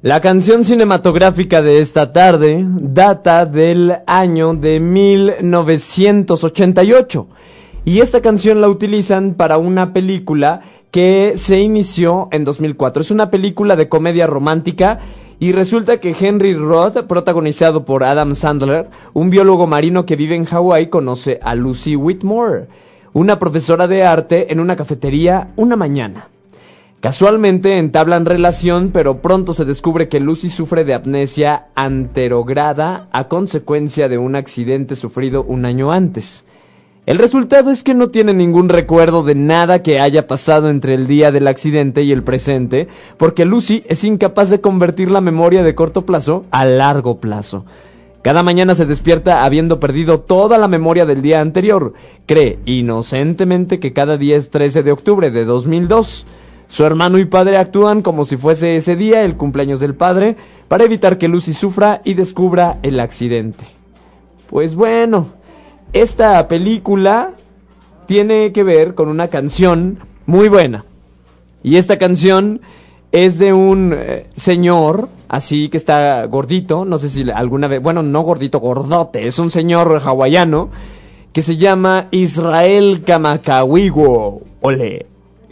S4: La canción cinematográfica de esta tarde data del año de 1988 y esta canción la utilizan para una película que se inició en 2004. Es una película de comedia romántica y resulta que Henry Roth, protagonizado por Adam Sandler, un biólogo marino que vive en Hawái, conoce a Lucy Whitmore, una profesora de arte en una cafetería una mañana. Casualmente entablan relación, pero pronto se descubre que Lucy sufre de amnesia anterograda a consecuencia de un accidente sufrido un año antes. El resultado es que no tiene ningún recuerdo de nada que haya pasado entre el día del accidente y el presente, porque Lucy es incapaz de convertir la memoria de corto plazo a largo plazo. Cada mañana se despierta habiendo perdido toda la memoria del día anterior. Cree inocentemente que cada día es 13 de octubre de 2002. Su hermano y padre actúan como si fuese ese día el cumpleaños del padre para evitar que Lucy sufra y descubra el accidente. Pues bueno, esta película tiene que ver con una canción muy buena. Y esta canción es de un eh, señor, así que está gordito, no sé si alguna vez, bueno, no gordito, gordote, es un señor hawaiano que se llama Israel Kamakawiwo. Ole.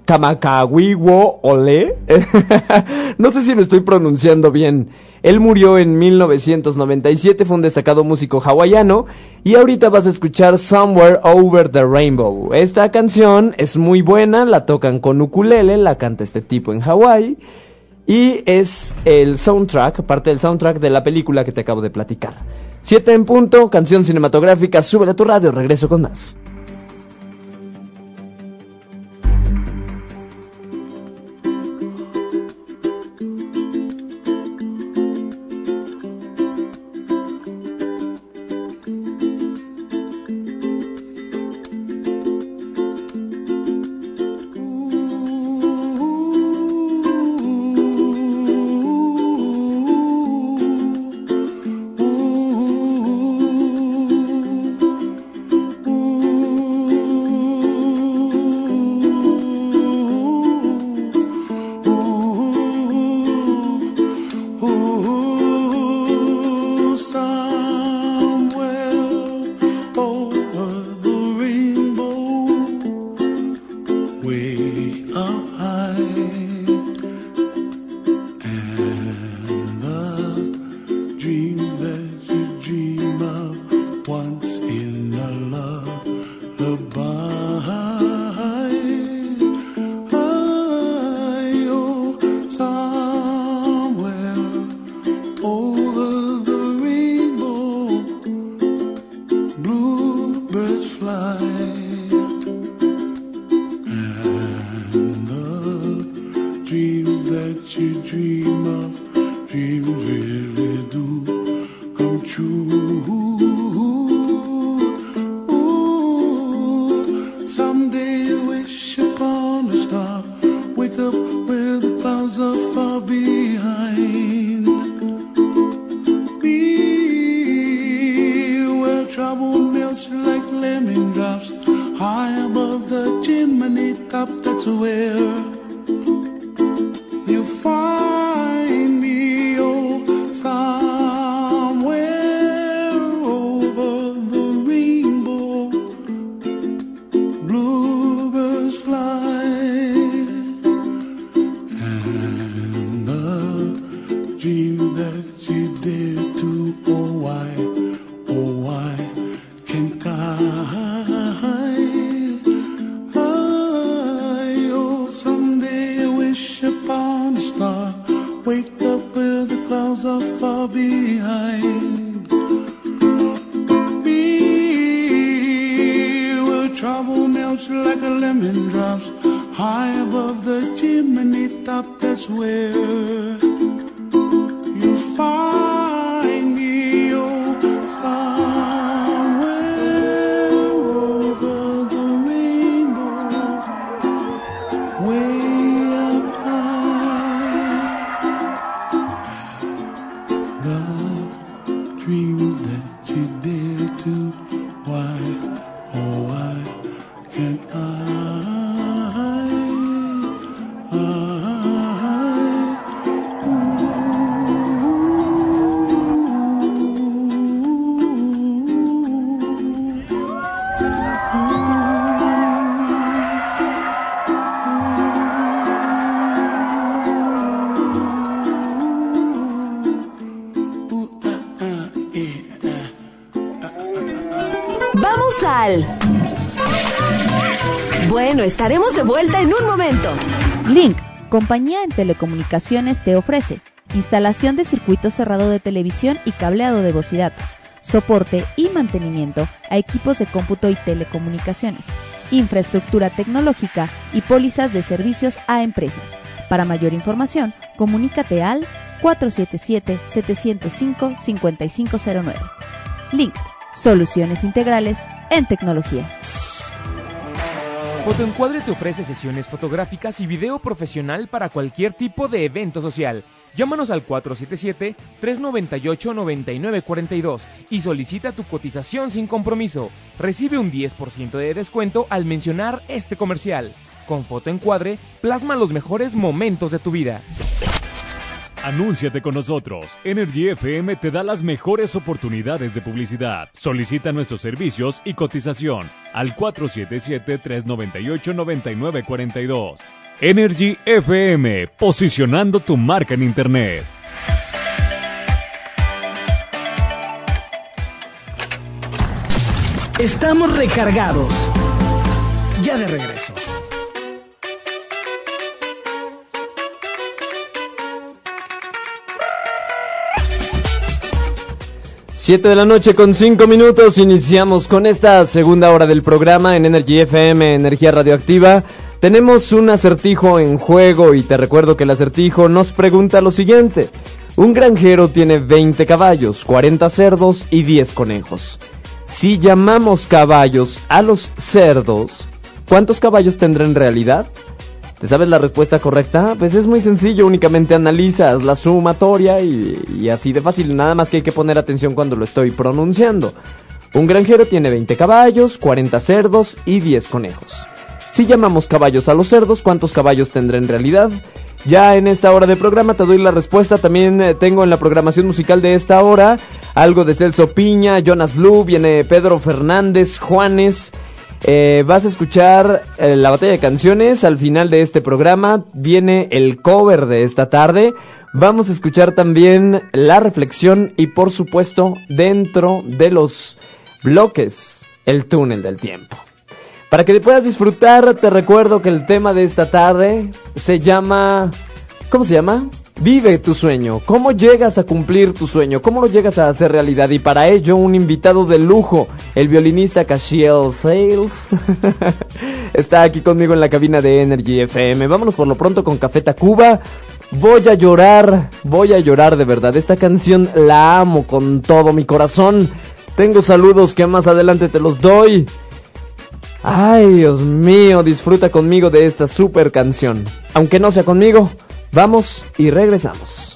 S4: Kamakawiwo Ole. no sé si lo estoy pronunciando bien. Él murió en 1997, fue un destacado músico hawaiano y ahorita vas a escuchar Somewhere Over the Rainbow. Esta canción es muy buena, la tocan con ukulele, la canta este tipo en Hawái y es el soundtrack, parte del soundtrack de la película que te acabo de platicar. 7 en punto, canción cinematográfica, súbele a tu radio, regreso con más.
S8: Compañía en telecomunicaciones, te ofrece instalación de circuito cerrado de televisión y cableado de voz y datos, soporte y mantenimiento a equipos de cómputo y telecomunicaciones, infraestructura tecnológica y pólizas de servicios a empresas. Para mayor información, comunícate al 477-705-5509. Link, soluciones integrales en tecnología.
S12: Fotoencuadre te ofrece sesiones fotográficas y video profesional para cualquier tipo de evento social. Llámanos al 477-398-9942 y solicita tu cotización sin compromiso. Recibe un 10% de descuento al mencionar este comercial. Con Fotoencuadre, plasma los mejores momentos de tu vida.
S7: Anúnciate con nosotros. Energy FM te da las mejores oportunidades de publicidad. Solicita nuestros servicios y cotización al 477-398-9942. Energy FM, posicionando tu marca en Internet.
S2: Estamos recargados. Ya de regreso.
S4: 7 de la noche con 5 minutos. Iniciamos con esta segunda hora del programa en Energy FM, Energía Radioactiva. Tenemos un acertijo en juego y te recuerdo que el acertijo nos pregunta lo siguiente. Un granjero tiene 20 caballos, 40 cerdos y 10 conejos. Si llamamos caballos a los cerdos, ¿cuántos caballos tendrá en realidad? ¿Te sabes la respuesta correcta? Pues es muy sencillo, únicamente analizas la sumatoria y, y, así de fácil, nada más que hay que poner atención cuando lo estoy pronunciando. Un granjero tiene 20 caballos, 40 cerdos y 10 conejos. Si llamamos caballos a los cerdos, ¿cuántos caballos tendrá en realidad? Ya en esta hora de programa te doy la respuesta. También eh, tengo en la programación musical de esta hora algo de Celso Piña, Jonas Blue, viene Pedro Fernández, Juanes. Eh, vas a escuchar eh, la batalla de canciones al final de este programa. Viene el cover de esta tarde. Vamos a escuchar también la reflexión y por supuesto dentro de los bloques el túnel del tiempo. Para que te puedas disfrutar, te recuerdo que el tema de esta tarde se llama... ¿Cómo se llama? Vive tu sueño. ¿Cómo llegas a cumplir tu sueño? ¿Cómo lo llegas a hacer realidad? Y para ello, un invitado de lujo, el violinista Cashiel Sales, está aquí conmigo en la cabina de Energy FM. Vámonos por lo pronto con Café Tacuba. Voy a llorar, voy a llorar de verdad. Esta canción la amo con todo mi corazón. Tengo saludos que más adelante te los doy. Ay, Dios mío, disfruta conmigo de esta super canción. Aunque no sea conmigo, vamos y regresamos.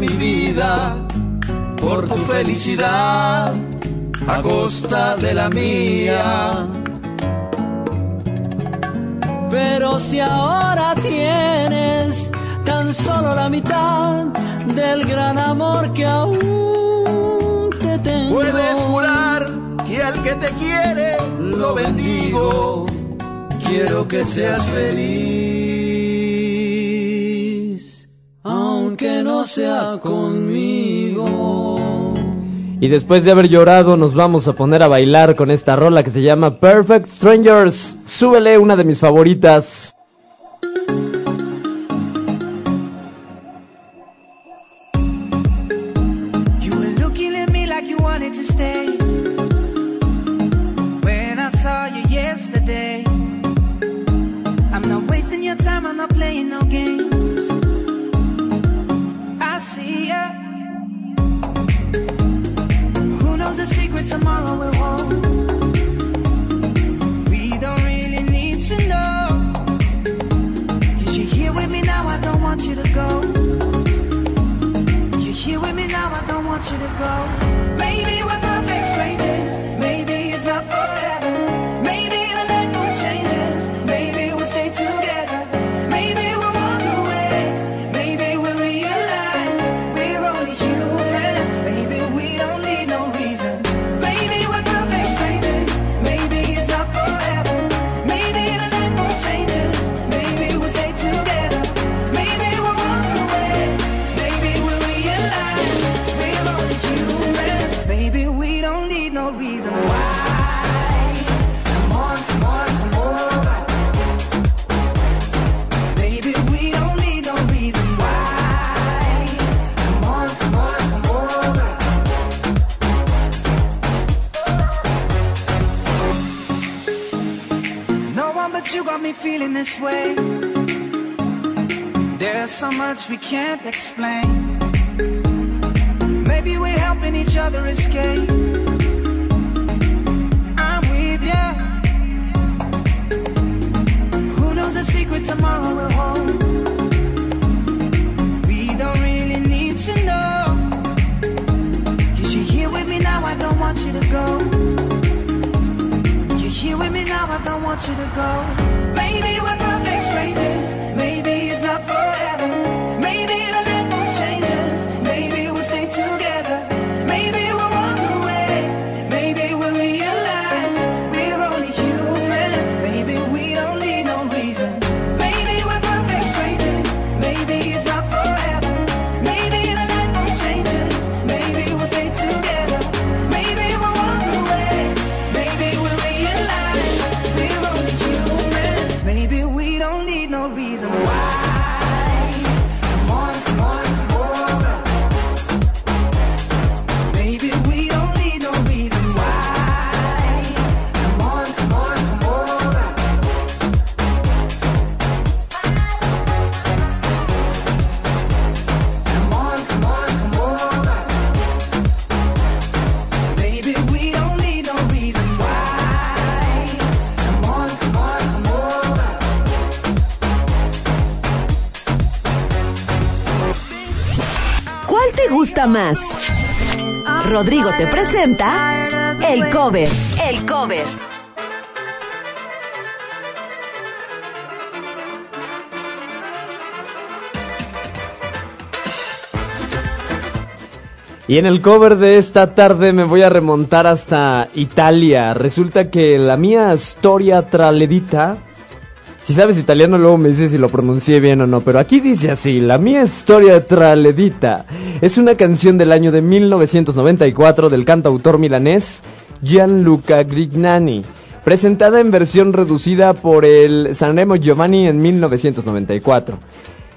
S13: Mi vida, por tu felicidad a costa de la mía.
S3: Pero si ahora tienes tan solo la mitad del gran amor que aún te tengo.
S13: Puedes jurar que al que te quiere lo bendigo. Quiero que seas feliz,
S3: no sea conmigo.
S5: Y después de haber llorado, nos vamos a poner a bailar con esta rola que se llama Perfect Strangers. Súbele una de mis favoritas.
S1: Rodrigo te presenta el cover. El cover.
S4: Y en el cover de esta tarde me voy a remontar hasta Italia. Resulta que la mía Storia Traledita. Si sabes italiano, luego me dices si lo pronuncié bien o no. Pero aquí dice así: La mía Storia Traledita. Es una canción del año de 1994 del cantautor milanés Gianluca Grignani. Presentada en versión reducida por el Sanremo Giovanni en 1994.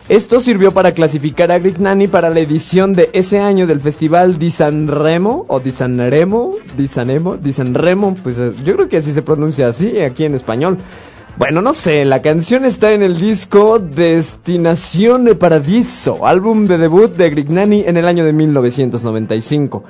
S4: Esto sirvió para clasificar a Grignani para la edición de ese año del Festival di Sanremo o di Sanremo, di Sanremo, di Sanremo, pues eh, yo creo que así se pronuncia así aquí en español. Bueno, no sé, la canción está en el disco Destinazione Paradiso, álbum de debut de Grignani en el año de 1995.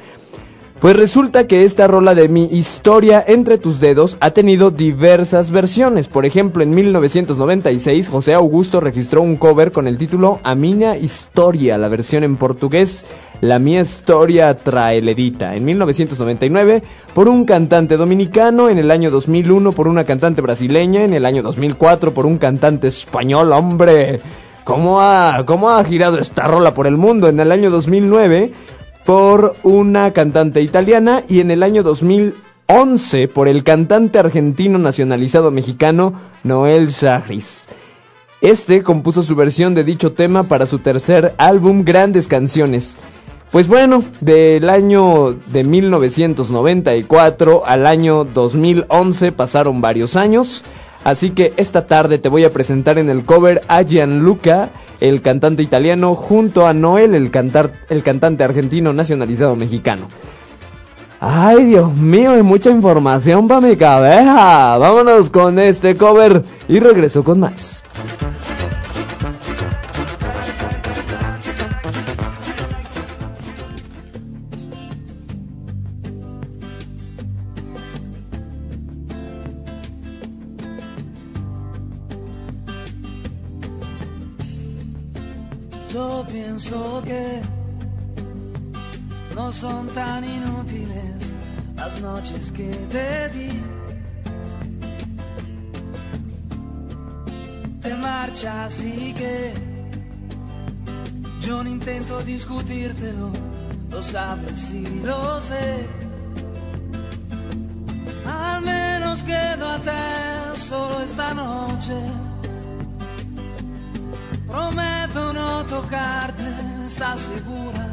S4: Pues resulta que esta rola de mi historia entre tus dedos ha tenido diversas versiones. Por ejemplo, en 1996 José Augusto registró un cover con el título A Miña Historia, la versión en portugués La Mía Historia Traeledita. En 1999 por un cantante dominicano, en el año 2001 por una cantante brasileña, en el año 2004 por un cantante español, hombre. ¿Cómo ha, ¿Cómo ha girado esta rola por el mundo? En el año 2009 por una cantante italiana y en el año 2011 por el cantante argentino nacionalizado mexicano Noel Chagris. Este compuso su versión de dicho tema para su tercer álbum Grandes Canciones. Pues bueno, del año de 1994 al año 2011 pasaron varios años, así que esta tarde te voy a presentar en el cover a Gianluca el cantante italiano, junto a Noel, el, cantar, el cantante argentino nacionalizado mexicano. Ay, Dios mío, hay mucha información para mi cabeza. Vámonos con este cover y regreso con más.
S11: Que te di. Te marchas y que yo no intento discutírtelo, lo sabes y lo sé. Al menos quedo a te solo esta noche. Prometo no tocarte, ¿estás segura?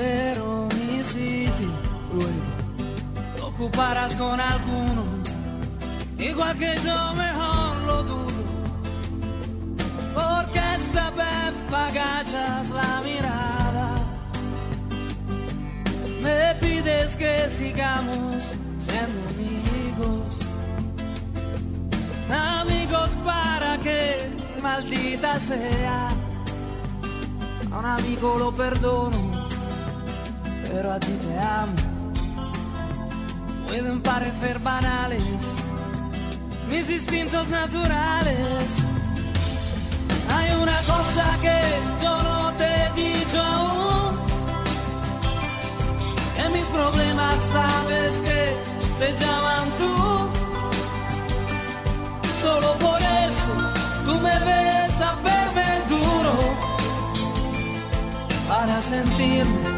S11: Pero mi sitio luego lo ocuparás con alguno, igual que yo mejor lo dudo. Porque esta vez agachas la mirada, me pides que sigamos siendo amigos amigos para que maldita sea. A un amigo lo perdono, pero a ti te amo. Pueden parecer banales mis instintos naturales. Hay una cosa que yo no te he dicho aún. Que mis problemas sabes que se llaman tú solo por eso tú me ves a verme duro para sentirme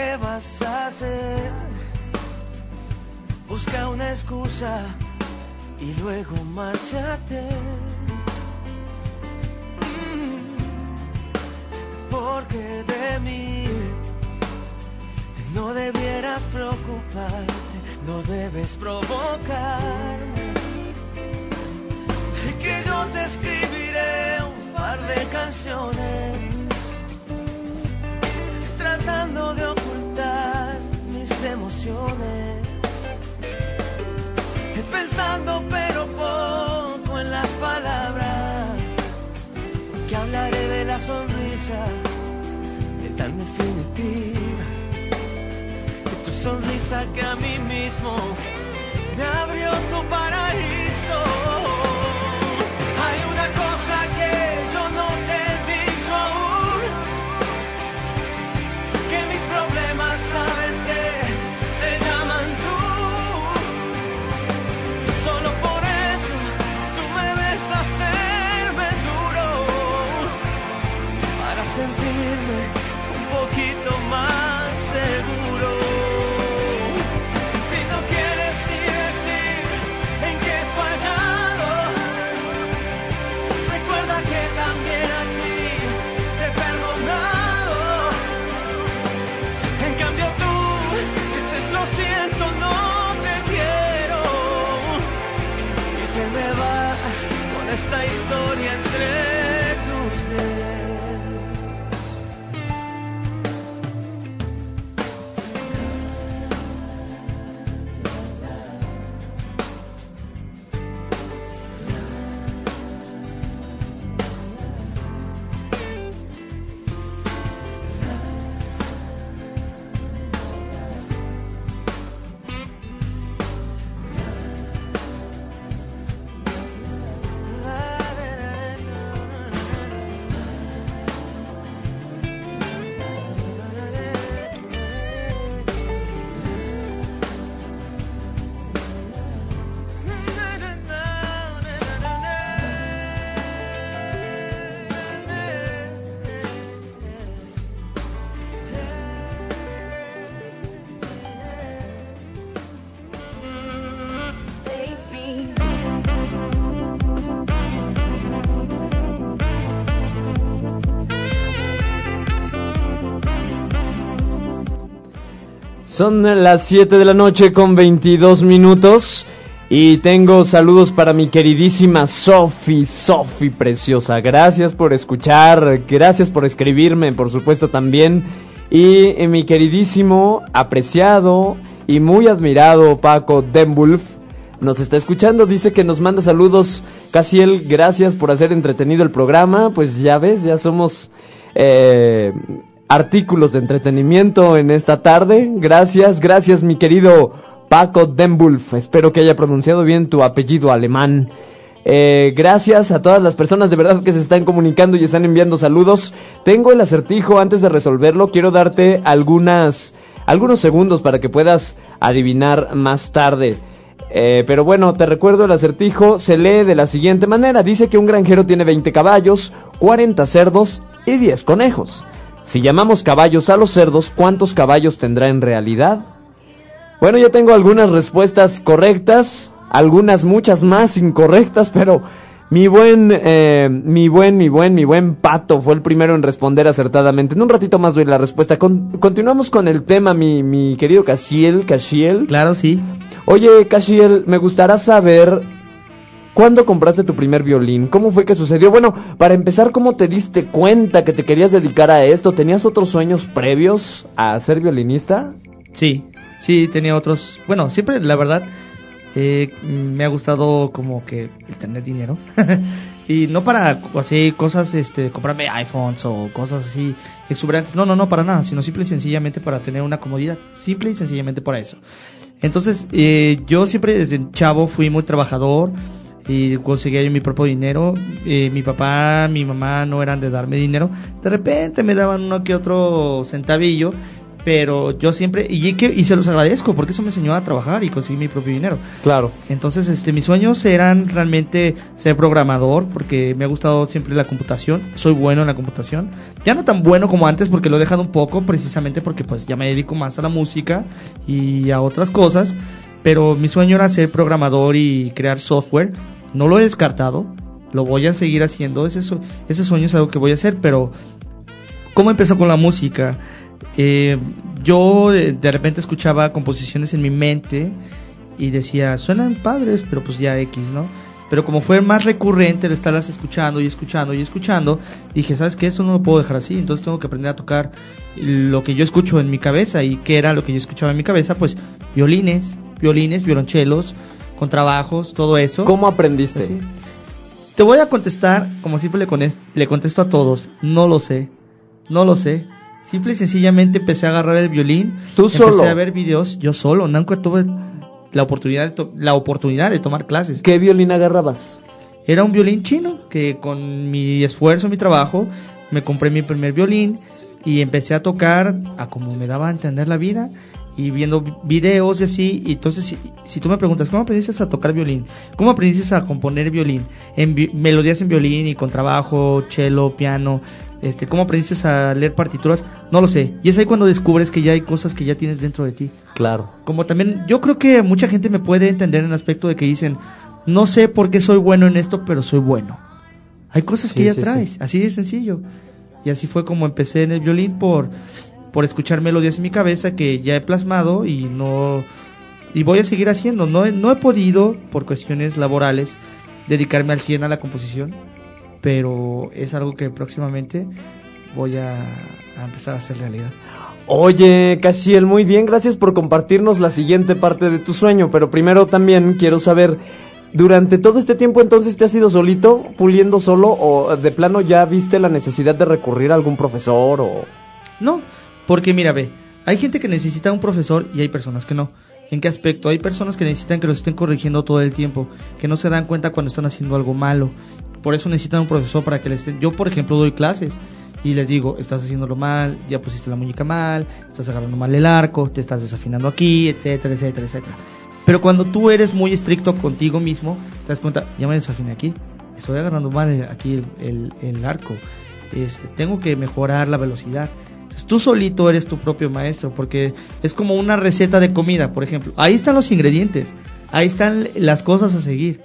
S11: qué vas a hacer. Busca una excusa y luego márchate.
S6: Mm, porque de mí no debieras preocuparte, no debes provocarme. Que yo te escribiré un par de canciones tratando de Pensando pero poco en las palabras que hablaré de la sonrisa de tan definitiva. De tu sonrisa que a mí mismo me abrió tu paraíso.
S4: Son las 7 de la noche con 22 minutos y tengo saludos para mi queridísima Sofi, Sofi preciosa. Gracias por escuchar, gracias por escribirme, por supuesto también. Y eh, mi queridísimo, apreciado y muy admirado Paco Denwulf nos está escuchando, dice que nos manda saludos. Casiel, gracias por hacer entretenido el programa. Pues ya ves, ya somos eh, artículos de entretenimiento en esta tarde. Gracias, gracias mi querido Paco Denwulf. Espero que haya pronunciado bien tu apellido alemán. Eh, gracias a todas las personas de verdad que se están comunicando y están enviando saludos. Tengo el acertijo antes de resolverlo. Quiero darte algunas, algunos segundos para que puedas adivinar más tarde. Eh, pero bueno, te recuerdo el acertijo, se lee de la siguiente manera. Dice que un granjero tiene 20 caballos, 40 cerdos y 10 conejos. Si llamamos caballos a los cerdos, ¿cuántos caballos tendrá en realidad? Bueno, yo tengo algunas respuestas correctas, algunas muchas más incorrectas, pero mi buen, eh, mi buen, mi buen, mi buen pato fue el primero en responder acertadamente. En un ratito más doy la respuesta. Con- continuamos con el tema, mi, mi querido Casiel, Casiel.
S10: Claro, sí.
S4: Oye, Casiel, me gustará saber ¿Cuándo compraste tu primer violín? ¿Cómo fue que sucedió? Bueno, para empezar, ¿cómo te diste cuenta que te querías dedicar a esto? ¿Tenías otros sueños previos a ser violinista?
S10: Sí, sí, tenía otros. Bueno, siempre, la verdad, eh, me ha gustado como que el tener dinero. y no para así cosas, este, comprarme iPhones o cosas así exuberantes. No, no, no, para nada, sino simple y sencillamente para tener una comodidad. Simple y sencillamente para eso. Entonces, eh, yo siempre desde chavo fui muy trabajador y conseguía yo mi propio dinero. Eh, mi papá, mi mamá no eran de darme dinero. De repente me daban uno que otro centavillo, pero yo siempre, y, que, y se los agradezco porque eso me enseñó a trabajar y conseguir mi propio dinero.
S4: Claro.
S10: Entonces, este, mis sueños eran realmente ser programador, porque me ha gustado siempre la computación. Soy bueno en la computación. Ya no tan bueno como antes, porque lo he dejado un poco, precisamente porque pues ya me dedico más a la música y a otras cosas. Pero mi sueño era ser programador y crear software. No lo he descartado. Lo voy a seguir haciendo. Ese, ese sueño es algo que voy a hacer, pero ¿cómo empezó con la música? Eh, yo de, de repente escuchaba composiciones en mi mente y decía, suenan padres, pero pues ya X, ¿no? Pero como fue más recurrente el estarlas escuchando y escuchando y escuchando, dije, ¿sabes qué? Esto no lo puedo dejar así, entonces tengo que aprender a tocar lo que yo escucho en mi cabeza. ¿Y qué era lo que yo escuchaba en mi cabeza? Pues violines, violines, violonchelos, contrabajos, todo eso.
S4: ¿Cómo aprendiste?
S10: Así. Te voy a contestar, como siempre le, le contesto a todos, no lo sé, no lo sé. Simple y sencillamente empecé a agarrar el violín.
S4: ¿Tú
S10: empecé
S4: solo?
S10: a ver videos, yo solo, nunca tuve la oportunidad, de la oportunidad de tomar clases.
S4: ¿Qué violín agarrabas?
S10: Era un violín chino que con mi esfuerzo, mi trabajo, me compré mi primer violín y empecé a tocar a como me daba a entender la vida y viendo vi- videos y así. Y entonces, si, si tú me preguntas, ¿cómo aprendiste a tocar violín? ¿Cómo aprendiste a componer violín? En vi- melodías en violín y con trabajo, cello, piano. Este, ¿Cómo aprendiste a leer partituras? No lo sé. Y es ahí cuando descubres que ya hay cosas que ya tienes dentro de ti.
S4: Claro.
S10: Como también, yo creo que mucha gente me puede entender en el aspecto de que dicen, no sé por qué soy bueno en esto, pero soy bueno. Hay cosas que
S4: Sí,
S10: ya
S4: sí,
S10: traes, así de sencillo. Y así fue como empecé en el violín por, por escuchar melodías en mi cabeza que ya he plasmado y no y voy a seguir haciendo. No no he podido, por cuestiones laborales, dedicarme al 100 a la composición, pero es algo que próximamente voy a, a empezar a hacer realidad.
S4: Oye, Cashiel, muy bien, gracias por compartirnos la siguiente parte de tu sueño, pero primero también quiero saber, durante todo este tiempo entonces te has ido solito, puliendo solo, o de plano ya viste la necesidad de recurrir a algún profesor o...
S10: No, porque mira, ve, hay gente que necesita un profesor y hay personas que no. ¿En qué aspecto? Hay personas que necesitan que los estén corrigiendo todo el tiempo, que no se dan cuenta cuando están haciendo algo malo. Por eso necesitan un profesor para que les estén... Yo, por ejemplo, doy clases y les digo, estás haciéndolo mal, ya pusiste la muñeca mal, estás agarrando mal el arco, te estás desafinando aquí, etcétera, etcétera, etcétera. Pero cuando tú eres muy estricto contigo mismo, te das cuenta, ya me desafiné aquí, estoy agarrando mal aquí el, el- el arco, este, tengo que mejorar la velocidad. Entonces, tú solito eres tu propio maestro, porque es como una receta de comida, por ejemplo. Ahí están los ingredientes, ahí están las cosas a seguir.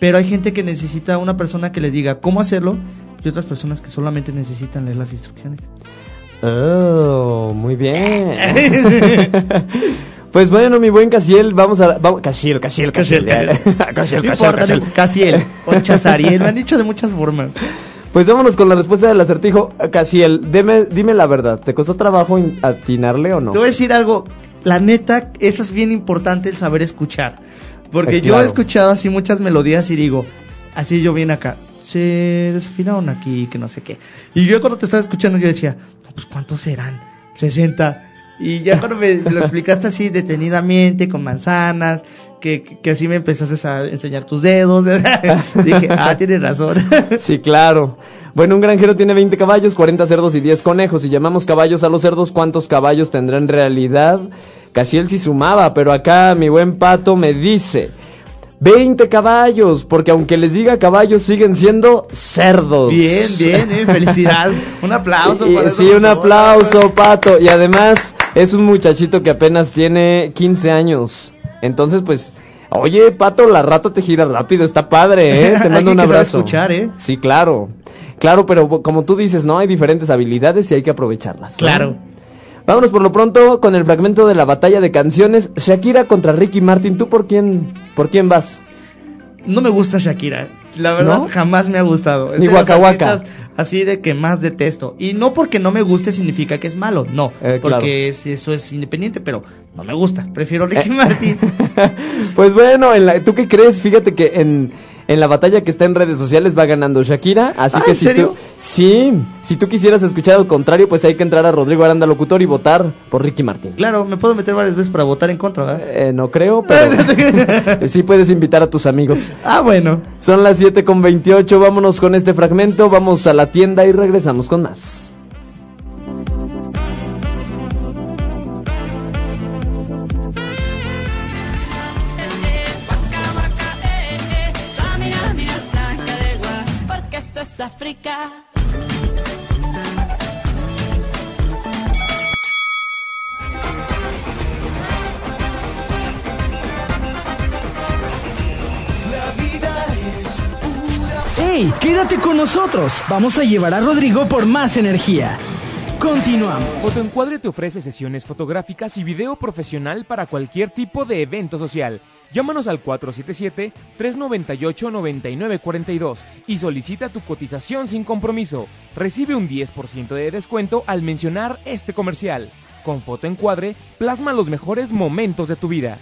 S10: Pero hay gente que necesita una persona que les diga cómo hacerlo y otras personas que solamente necesitan leer las instrucciones.
S4: Oh, muy bien. pues bueno, mi buen Casiel, vamos a... Vamos, Casiel, Casiel, Casiel. Casiel,
S10: No importa, no- Casiel o Chazariel, me han dicho de muchas formas.
S4: Pues vámonos con la respuesta del acertijo. Casiel, dime, dime la verdad, ¿te costó trabajo in- atinarle o no?
S10: Te voy a decir algo, la neta, eso es bien importante el saber escuchar. Porque
S4: Eh,
S10: yo
S4: claro.
S10: he escuchado así muchas melodías y digo, así yo bien acá, se desafinaron aquí, que no sé qué. Y yo cuando te estaba escuchando yo decía, no, pues ¿cuántos serán? 60. Y ya cuando me lo explicaste así detenidamente, con manzanas, que, que, así me empezaste a enseñar tus dedos, dije, ah, tienes razón.
S4: Sí, claro. Bueno, un granjero tiene 20 caballos, 40 cerdos y 10 conejos. Si llamamos caballos a los cerdos, ¿cuántos caballos tendrá en realidad? Casiel sí sumaba, pero acá mi buen pato me dice 20 caballos, porque aunque les diga caballos, siguen siendo cerdos.
S10: Bien, bien, eh, felicidades. Un aplauso.
S4: Y-
S10: para
S4: sí, un aplauso, Pato. Y además es un muchachito que apenas tiene 15 años. Entonces, pues, oye, Pato, la rata te gira rápido, está padre, ¿eh? Te mando un abrazo.
S10: escuchar, ¿eh?
S4: Sí, claro. Claro, pero como tú dices, ¿no? Hay diferentes habilidades y hay que aprovecharlas. ¿no?
S10: Claro.
S4: Vámonos por lo pronto con el fragmento de la batalla de canciones. Shakira contra Ricky Martin. ¿Tú por quién, por quién vas?
S10: No me gusta Shakira. La verdad,
S4: ¿No?
S10: jamás me ha gustado.
S4: Ni Waka Waka.
S10: Así de que más detesto. Y no porque no me guste significa que es malo. No.
S4: Eh, claro.
S10: porque es- eso es independiente, pero no me gusta. Prefiero Ricky
S4: Eh.
S10: Martin.
S4: Pues bueno, en la- ¿tú qué crees? Fíjate que en, en la batalla que está en redes sociales va ganando Shakira, así
S10: Ah,
S4: que
S10: ¿en
S4: si
S10: serio?
S4: tú sí, si tú quisieras escuchar al contrario, pues hay que entrar a Rodrigo Aranda Locutor y votar por Ricky Martin.
S10: Claro, me puedo meter varias veces para votar en contra, ¿verdad?
S4: Eh, no creo, pero sí puedes invitar a tus amigos.
S10: Ah, bueno.
S4: Son las 7 con 28, vámonos con este fragmento, vamos a la tienda y regresamos con más.
S2: Nosotros. Vamos a llevar a Rodrigo por más energía. Continuamos.
S12: Fotoencuadre te ofrece sesiones fotográficas y video profesional para cualquier tipo de evento social. Llámanos al 477-398-9942 y solicita tu cotización sin compromiso. Recibe un 10% de descuento al mencionar este comercial. Con Fotoencuadre, plasma los mejores momentos de tu vida.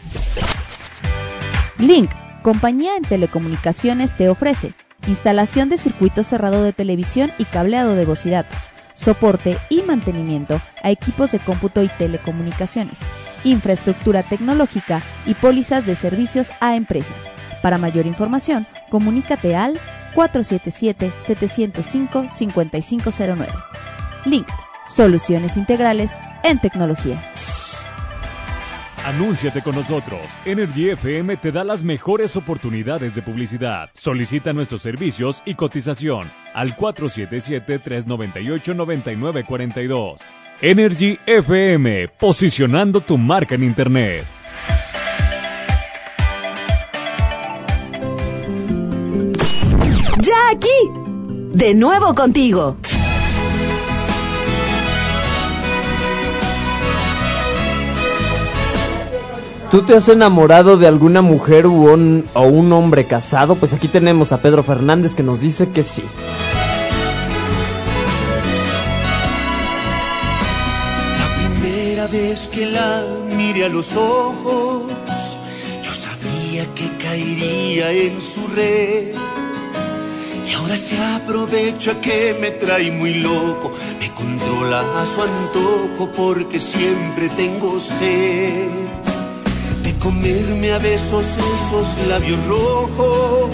S8: Link, compañía en telecomunicaciones, te ofrece instalación de circuito cerrado de televisión y cableado de voz y datos, soporte y mantenimiento a equipos de cómputo y telecomunicaciones, infraestructura tecnológica y pólizas de servicios a empresas. Para mayor información, comunícate al 477-705-5509. Link, soluciones integrales en tecnología.
S7: Anúnciate con nosotros. Energy FM te da las mejores oportunidades de publicidad. Solicita nuestros servicios y cotización al 477-398-9942. Energy FM, posicionando tu marca en Internet.
S1: Ya aquí, de nuevo contigo.
S4: ¿Tú te has enamorado de alguna mujer u un- o un hombre casado? Pues aquí tenemos a Pedro Fernández que nos dice que sí.
S14: La primera vez que la miré a los ojos, yo sabía que caería en su red. Y ahora se aprovecha que me trae muy loco, me controla a su antojo porque siempre tengo sed. Comerme a besos esos labios rojos,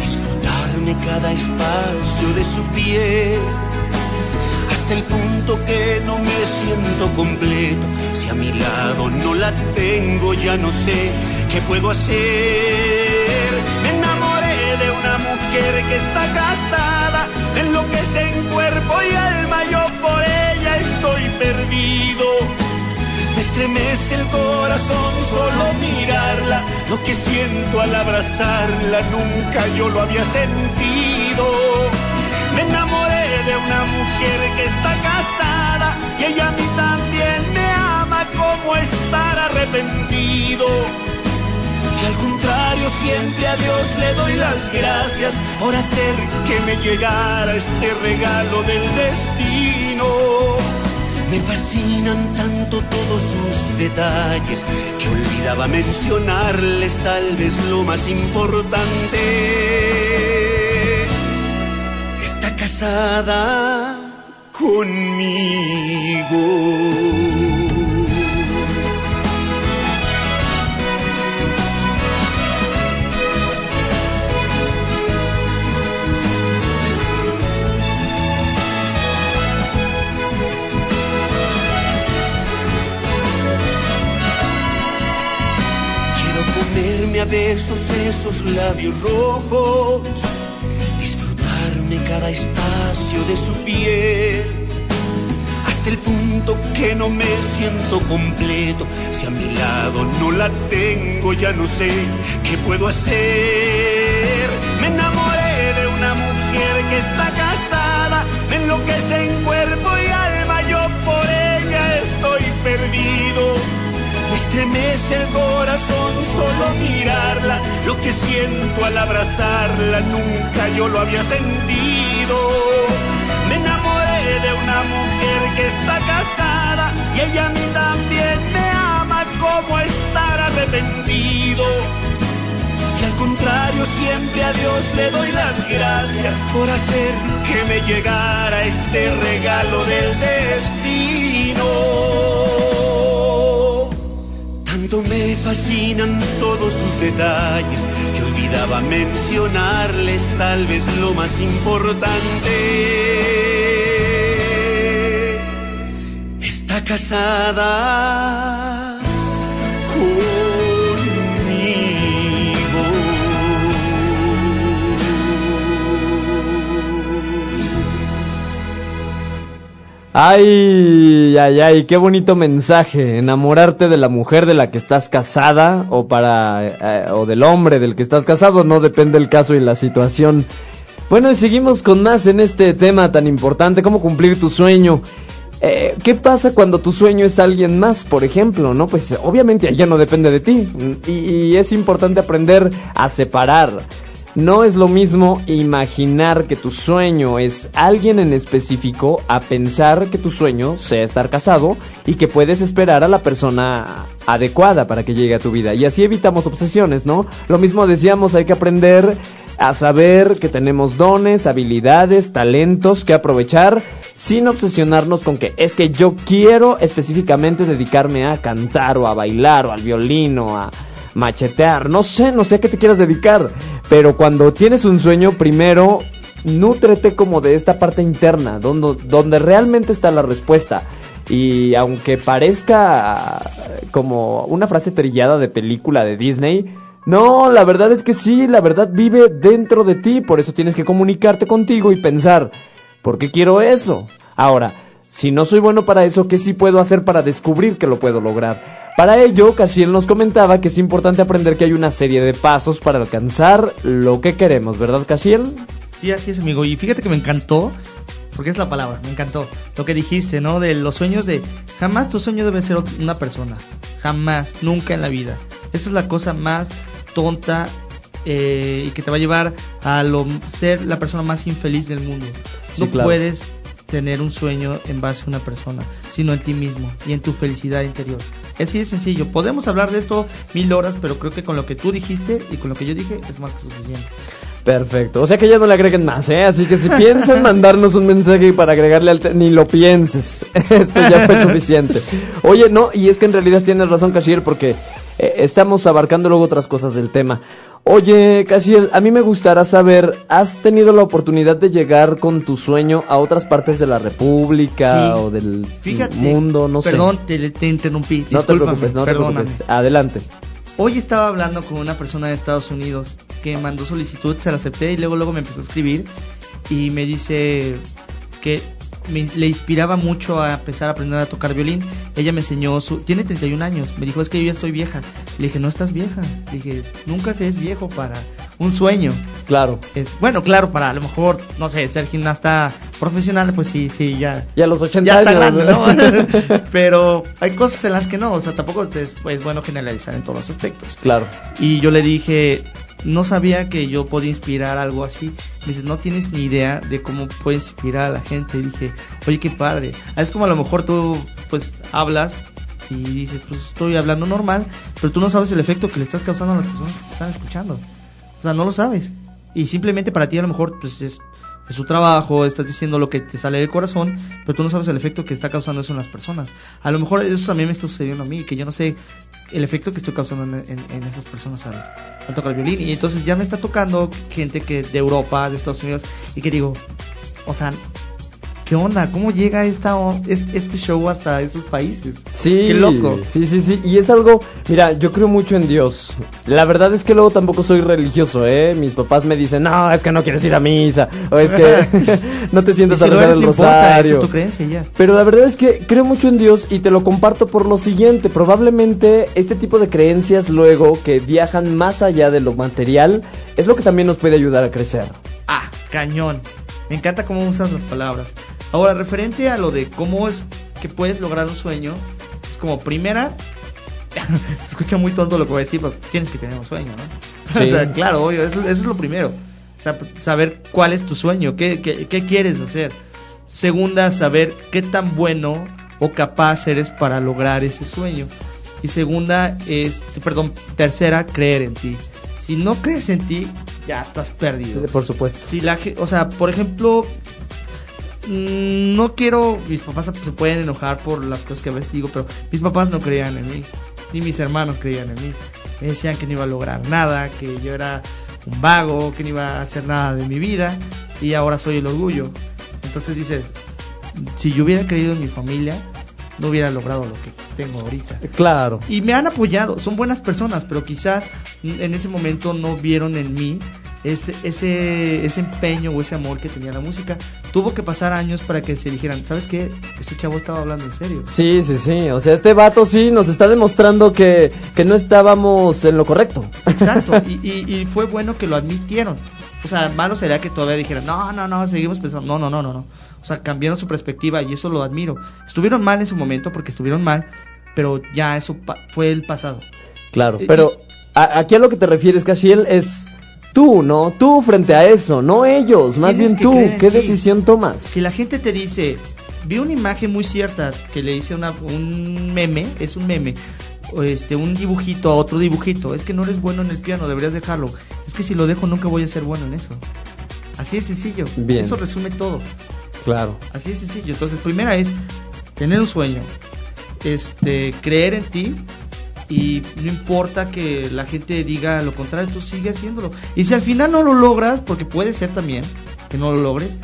S14: disfrutarme cada espacio de su piel hasta el punto que no me siento completo. Si a mi lado no la tengo, ya no sé qué puedo hacer. Me enamoré de una mujer que está casada, me enloquece en cuerpo y alma, yo por ella estoy perdido. Me estremece el corazón solo mirarla, lo que siento al abrazarla nunca yo lo había sentido. Me enamoré de una mujer que está casada y ella a mí también me ama como estar arrepentido. Y al contrario siempre a Dios le doy las gracias por hacer que me llegara este regalo del destino. Me fascinan tanto todos sus detalles que olvidaba mencionarles tal vez lo más importante. Está casada conmigo. Comerme a besos esos labios rojos, disfrutarme cada espacio de su piel, hasta el punto que no me siento completo. Si a mi lado no la tengo, ya no sé qué puedo hacer. Me enamoré de una mujer que está casada, me enloquece en cuerpo y alma, yo por ella estoy perdido. Me estremece el corazón solo mirarla, lo que siento al abrazarla nunca yo lo había sentido. Me enamoré de una mujer que está casada y ella a mí también me ama como estar arrepentido. Y al contrario siempre a Dios le doy las gracias por hacer que me llegara este regalo del destino. Me fascinan todos sus detalles que olvidaba mencionarles tal vez lo más importante. Está casada
S4: Ay, ay, ay, qué bonito mensaje. Enamorarte de la mujer de la que estás casada o para eh, o del hombre del que estás casado, no depende el caso y la situación. Bueno, y seguimos con más en este tema tan importante, cómo cumplir tu sueño. Eh, ¿Qué pasa cuando tu sueño es alguien más, por ejemplo? No, pues obviamente ya no depende de ti. Y, y es importante aprender a separar. No es lo mismo imaginar que tu sueño es alguien en específico a pensar que tu sueño sea estar casado y que puedes esperar a la persona adecuada para que llegue a tu vida. Y así evitamos obsesiones, ¿no? Lo mismo decíamos, hay que aprender a saber que tenemos dones, habilidades, talentos que aprovechar sin obsesionarnos con que es que yo quiero específicamente dedicarme a cantar o a bailar o al violín o a machetear, no sé, no sé a qué te quieras dedicar, pero cuando tienes un sueño, primero nútrete como de esta parte interna, donde, donde realmente está la respuesta. Y aunque parezca como una frase trillada de película de Disney, no, la verdad es que sí, la verdad vive dentro de ti, por eso tienes que comunicarte contigo y pensar, ¿por qué quiero eso? Ahora, si no soy bueno para eso, ¿qué sí puedo hacer para descubrir que lo puedo lograr? Para ello, Cashiel nos comentaba que es importante aprender que hay una serie de pasos para alcanzar lo que queremos, ¿verdad, Cashiel?
S10: Sí, así es, amigo. Y fíjate que me encantó, porque es la palabra, me encantó lo que dijiste, ¿no? De los sueños de jamás tu sueño debe ser una persona. Jamás, nunca en la vida. Esa es la cosa más tonta eh, y que te va a llevar a lo, ser la persona más infeliz del mundo.
S4: Sí,
S10: no
S4: claro.
S10: puedes tener un sueño en base a una persona, sino en ti mismo y en tu felicidad interior. Así de sencillo. Podemos hablar de esto mil horas, pero creo que con lo que tú dijiste y con lo que yo dije es más que suficiente.
S4: Perfecto, o sea que ya no le agreguen más, ¿eh? Así que si piensan mandarnos un mensaje para agregarle al... ni lo pienses, esto ya fue suficiente. Oye, no, y es que en realidad tienes razón, Cashier, porque eh, estamos abarcando luego otras cosas del tema. Oye, Cashier, a mí me gustaría saber, ¿has tenido la oportunidad de llegar con tu sueño a otras partes de la República
S10: Sí.
S4: o del
S10: Fíjate,
S4: mundo? No
S10: perdón,
S4: sé.
S10: te, te interrumpí.
S4: No te preocupes, no te preocupes. Adelante.
S10: Hoy estaba hablando con una persona de Estados Unidos que mandó solicitud, se la acepté y luego luego me empezó a escribir y me dice que me- le inspiraba mucho a empezar a aprender a tocar violín. Ella me enseñó su tiene 31 años, me dijo, "Es que yo ya estoy vieja." Le dije, "No estás vieja." Le dije, "Nunca se es viejo para un sueño."
S4: Claro.
S10: Es, bueno, claro, para a lo mejor, no sé, ser gimnasta profesional, pues sí, sí, ya.
S4: Y a los 80
S10: ya está
S4: años,
S10: grande, ¿no? Pero hay cosas en las que no, o sea, tampoco es, es bueno generalizar en todos los aspectos.
S4: Claro.
S10: Y yo le dije, no sabía que yo podía inspirar algo así. Me dice, no tienes ni idea de cómo puedes inspirar a la gente. Y dije, oye, qué padre. Es como a lo mejor tú, pues, hablas y dices, pues estoy hablando normal, pero tú no sabes el efecto que le estás causando a las personas que te están escuchando. O sea, no lo sabes. Y simplemente para ti a lo mejor, pues es, es su trabajo, estás diciendo lo que te sale del corazón, pero tú no sabes el efecto que está causando eso en las personas. A lo mejor eso también me está sucediendo a mí, que yo no sé el efecto que estoy causando en, en- en esas personas al, al tocar el violín. Y entonces ya me está tocando gente que de Europa, de Estados Unidos, y que digo, o sea, ¿qué onda? ¿Cómo llega esta, este show hasta esos países?
S4: Sí,
S10: Qué loco.
S4: Sí, sí, sí. Y es algo, mira, yo creo mucho en Dios. La verdad es que luego tampoco soy religioso, ¿eh? Mis papás me dicen, no, es que no quieres ir a misa. O es que no te sientas
S10: si
S4: a rezar el
S10: importa,
S4: rosario.
S10: es tu creencia ya.
S4: Pero la verdad es que creo mucho en Dios y te lo comparto por lo siguiente. Probablemente este tipo de creencias luego que viajan más allá de lo material es lo que también nos puede ayudar a crecer.
S10: Ah, cañón. Me encanta cómo usas las palabras. Ahora, referente a lo de cómo es que puedes lograr un sueño, es como primera, se escucha muy tonto lo que voy a decir, pero tienes que tener un sueño, ¿no?
S4: Sí.
S10: O sea, claro, obvio, eso, eso es lo primero. O sea, saber cuál es tu sueño, qué, qué, qué quieres hacer. Segunda, saber qué tan bueno o capaz eres para lograr ese sueño. Y segunda es, perdón, tercera, creer en ti. Si no crees en ti, ya estás perdido.
S4: Por supuesto.
S10: Si la, o sea, por ejemplo, no quiero, mis papás se pueden enojar por las cosas que a veces digo, pero mis papás no creían en mí, ni mis hermanos creían en mí. Me decían que no iba a lograr nada, que yo era un vago, que no iba a hacer nada de mi vida, y ahora soy el orgullo. Entonces dices, si yo hubiera creído en mi familia, no hubiera logrado lo que tengo ahorita.
S4: Claro.
S10: Y me han apoyado, son buenas personas, pero quizás en ese momento no vieron en mí ese, ese, ese empeño o ese amor que tenía la música. Tuvo que pasar años para que se dijeran, ¿sabes qué? Este chavo estaba hablando en serio.
S4: Sí, sí, sí. O sea, este vato sí nos está demostrando que, que no estábamos en lo correcto.
S10: Exacto, y, y- y fue bueno que lo admitieron. O sea, malo sería que todavía dijeran, no, no, no, seguimos pensando, no, no, no, no, no. O sea, cambiaron su perspectiva y eso lo admiro. Estuvieron mal en su momento porque estuvieron mal, pero ya eso pa- fue el pasado.
S3: Claro,
S10: Eh,
S3: pero a- aquí a lo que te refieres, Cashiel, es tú, ¿no? Tú frente a eso, no ellos, más bien tú. ¿Qué decisión tomas?
S10: Si la gente te dice, vi una imagen muy cierta que le hice una, un meme, es un meme, este, un dibujito a otro dibujito, es que no eres bueno en el piano, deberías dejarlo. Es que si lo dejo nunca voy a ser bueno en eso. Así de sencillo.
S3: Bien.
S10: Eso resume todo.
S3: Claro.
S10: Así de sencillo. Entonces, primera es tener un sueño, este, creer en ti y no importa que la gente diga lo contrario, tú sigue haciéndolo. Y si al final no lo logras, porque puede ser también que no lo logres,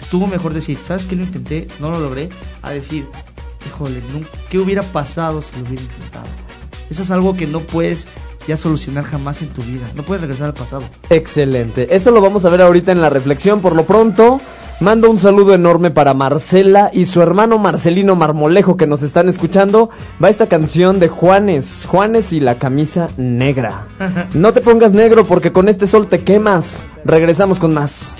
S10: estuvo mejor decir, ¿sabes qué? Lo intenté, no lo logré, a decir, híjole, ¿qué hubiera pasado si lo hubiera intentado? Eso es algo que no puedes ya solucionar jamás en tu vida. No puedes regresar al pasado.
S3: Excelente. Eso lo vamos a ver ahorita en la reflexión. Por lo pronto, mando un saludo enorme para Marcela y su hermano Marcelino Marmolejo que nos están escuchando. Va esta canción de Juanes, Juanes y la camisa negra. No te pongas negro porque con este sol te quemas. Regresamos con más.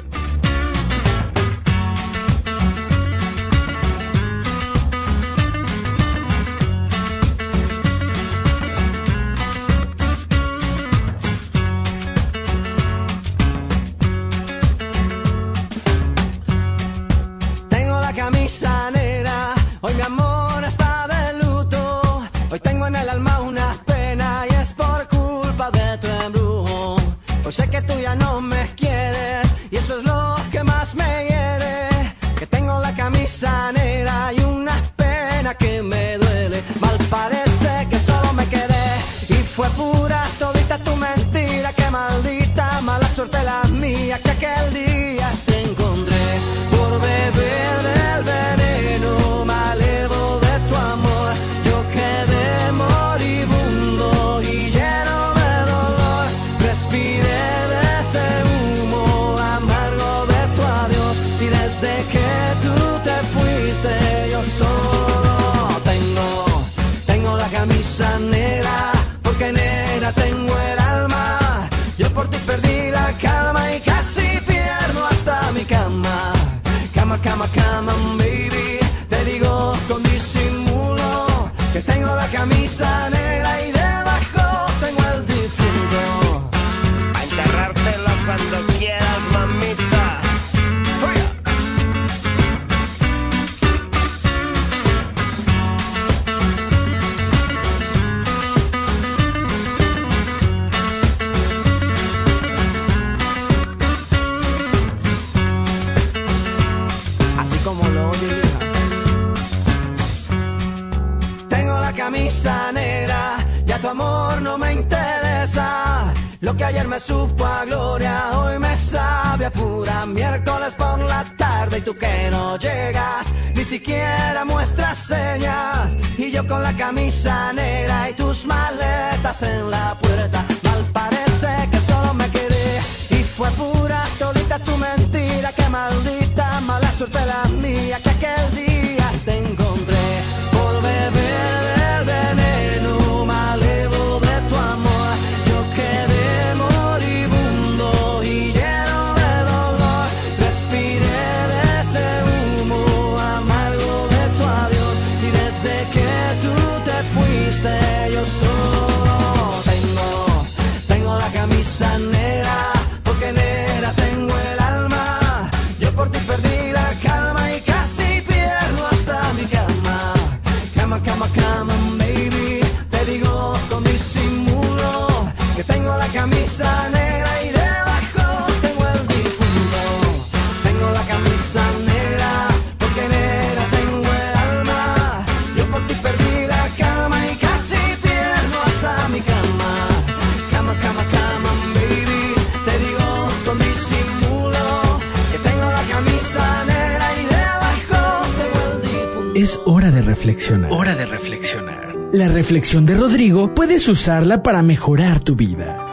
S2: Reflexión de Rodrigo puedes usarla para mejorar tu vida.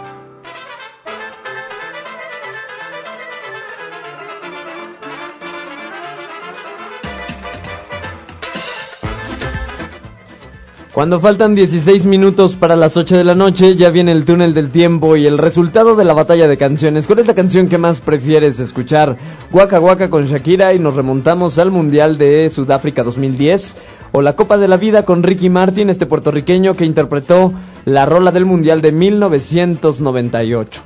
S4: Cuando faltan 16 minutos para las 8 de la noche, ya viene el túnel del tiempo y el resultado de la batalla de canciones. ¿Cuál es la canción que más prefieres escuchar? Waka Waka con Shakira y nos remontamos al Mundial de Sudáfrica 2010 o la Copa de la Vida con Ricky Martin, este puertorriqueño que interpretó la rola del Mundial de 1998.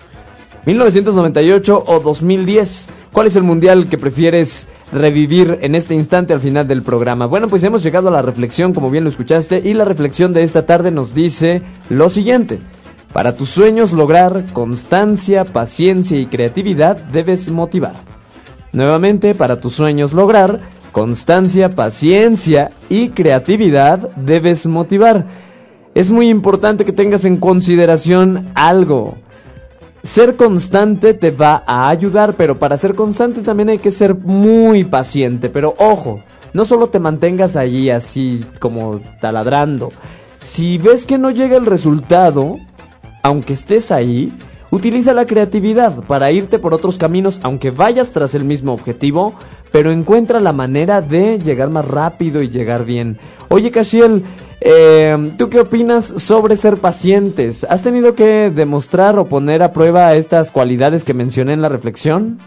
S4: 1998 o 2010. ¿Cuál es el mundial que prefieres revivir en este instante al final del programa? Bueno, pues hemos llegado a la reflexión, como bien lo escuchaste, y la reflexión de esta tarde nos dice lo siguiente. Para tus sueños lograr constancia, paciencia y creatividad debes motivar. Nuevamente, para tus sueños lograr constancia, paciencia y creatividad debes motivar. Es muy importante que tengas en consideración algo. Ser constante te va a ayudar, pero para ser constante también hay que ser muy paciente. Pero ojo, no solo te mantengas allí así como taladrando. Si ves que no llega el resultado, aunque estés ahí, utiliza la creatividad para irte por otros caminos, aunque vayas tras el mismo objetivo, pero encuentra la manera de llegar más rápido y llegar bien. Oye, Cashiel, eh, ¿tú qué opinas sobre ser pacientes? ¿Has tenido que demostrar o poner a prueba estas cualidades que mencioné en la reflexión?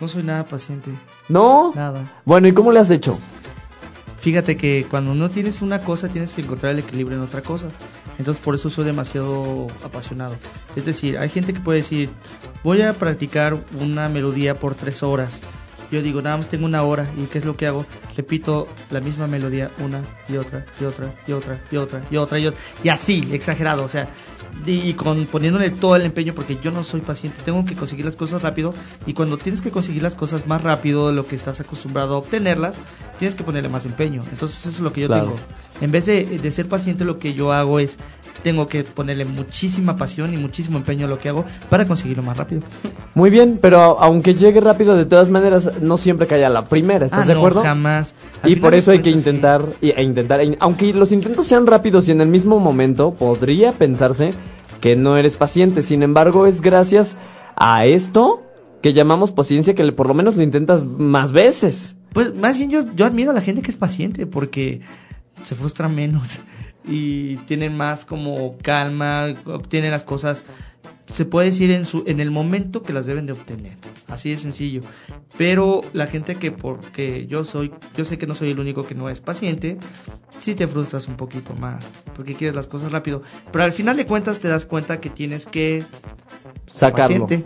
S10: No soy nada paciente.
S4: ¿No?
S10: Nada.
S4: Bueno, ¿y cómo le has hecho?
S10: Fíjate que cuando no tienes una cosa tienes que encontrar el equilibrio en otra cosa. Entonces por eso soy demasiado apasionado. Es decir, hay gente que puede decir, voy a practicar una melodía por tres horas. Yo digo, nada más tengo una hora y ¿qué es lo que hago? Repito la misma melodía una y otra y otra y otra y otra y otra y otra. Y así, exagerado. O sea, y con poniéndole todo el empeño porque yo no soy paciente, tengo que conseguir las cosas rápido y cuando tienes que conseguir las cosas más rápido de lo que estás acostumbrado a obtenerlas, tienes que ponerle más empeño. Entonces eso es lo que yo
S4: Claro.
S10: tengo. En vez de, de ser paciente, lo que yo hago es tengo que ponerle muchísima pasión y muchísimo empeño a lo que hago para conseguirlo más rápido.
S4: Muy bien, pero aunque llegue rápido, de todas maneras, no siempre cae a la primera, ¿estás
S10: Ah,
S4: de
S10: no,
S4: acuerdo?
S10: jamás. Al
S4: Y por eso hay que
S10: cuentas,
S4: intentar, e intentar, e- aunque los intentos sean rápidos y en el mismo momento, podría pensarse que no eres paciente. Sin embargo, es gracias a esto que llamamos paciencia que le- por lo menos lo intentas más veces.
S10: Pues más bien yo, yo admiro a la gente que es paciente porque se frustra menos y tienen más como calma, obtienen las cosas, se puede decir en, su, en el momento que las deben de obtener. Así de sencillo. Pero la gente que porque yo soy, yo sé que no soy el único que no es paciente, sí te frustras un poquito más porque quieres las cosas rápido. Pero al final de cuentas te das cuenta que tienes que
S4: Sacarlo.
S10: paciente.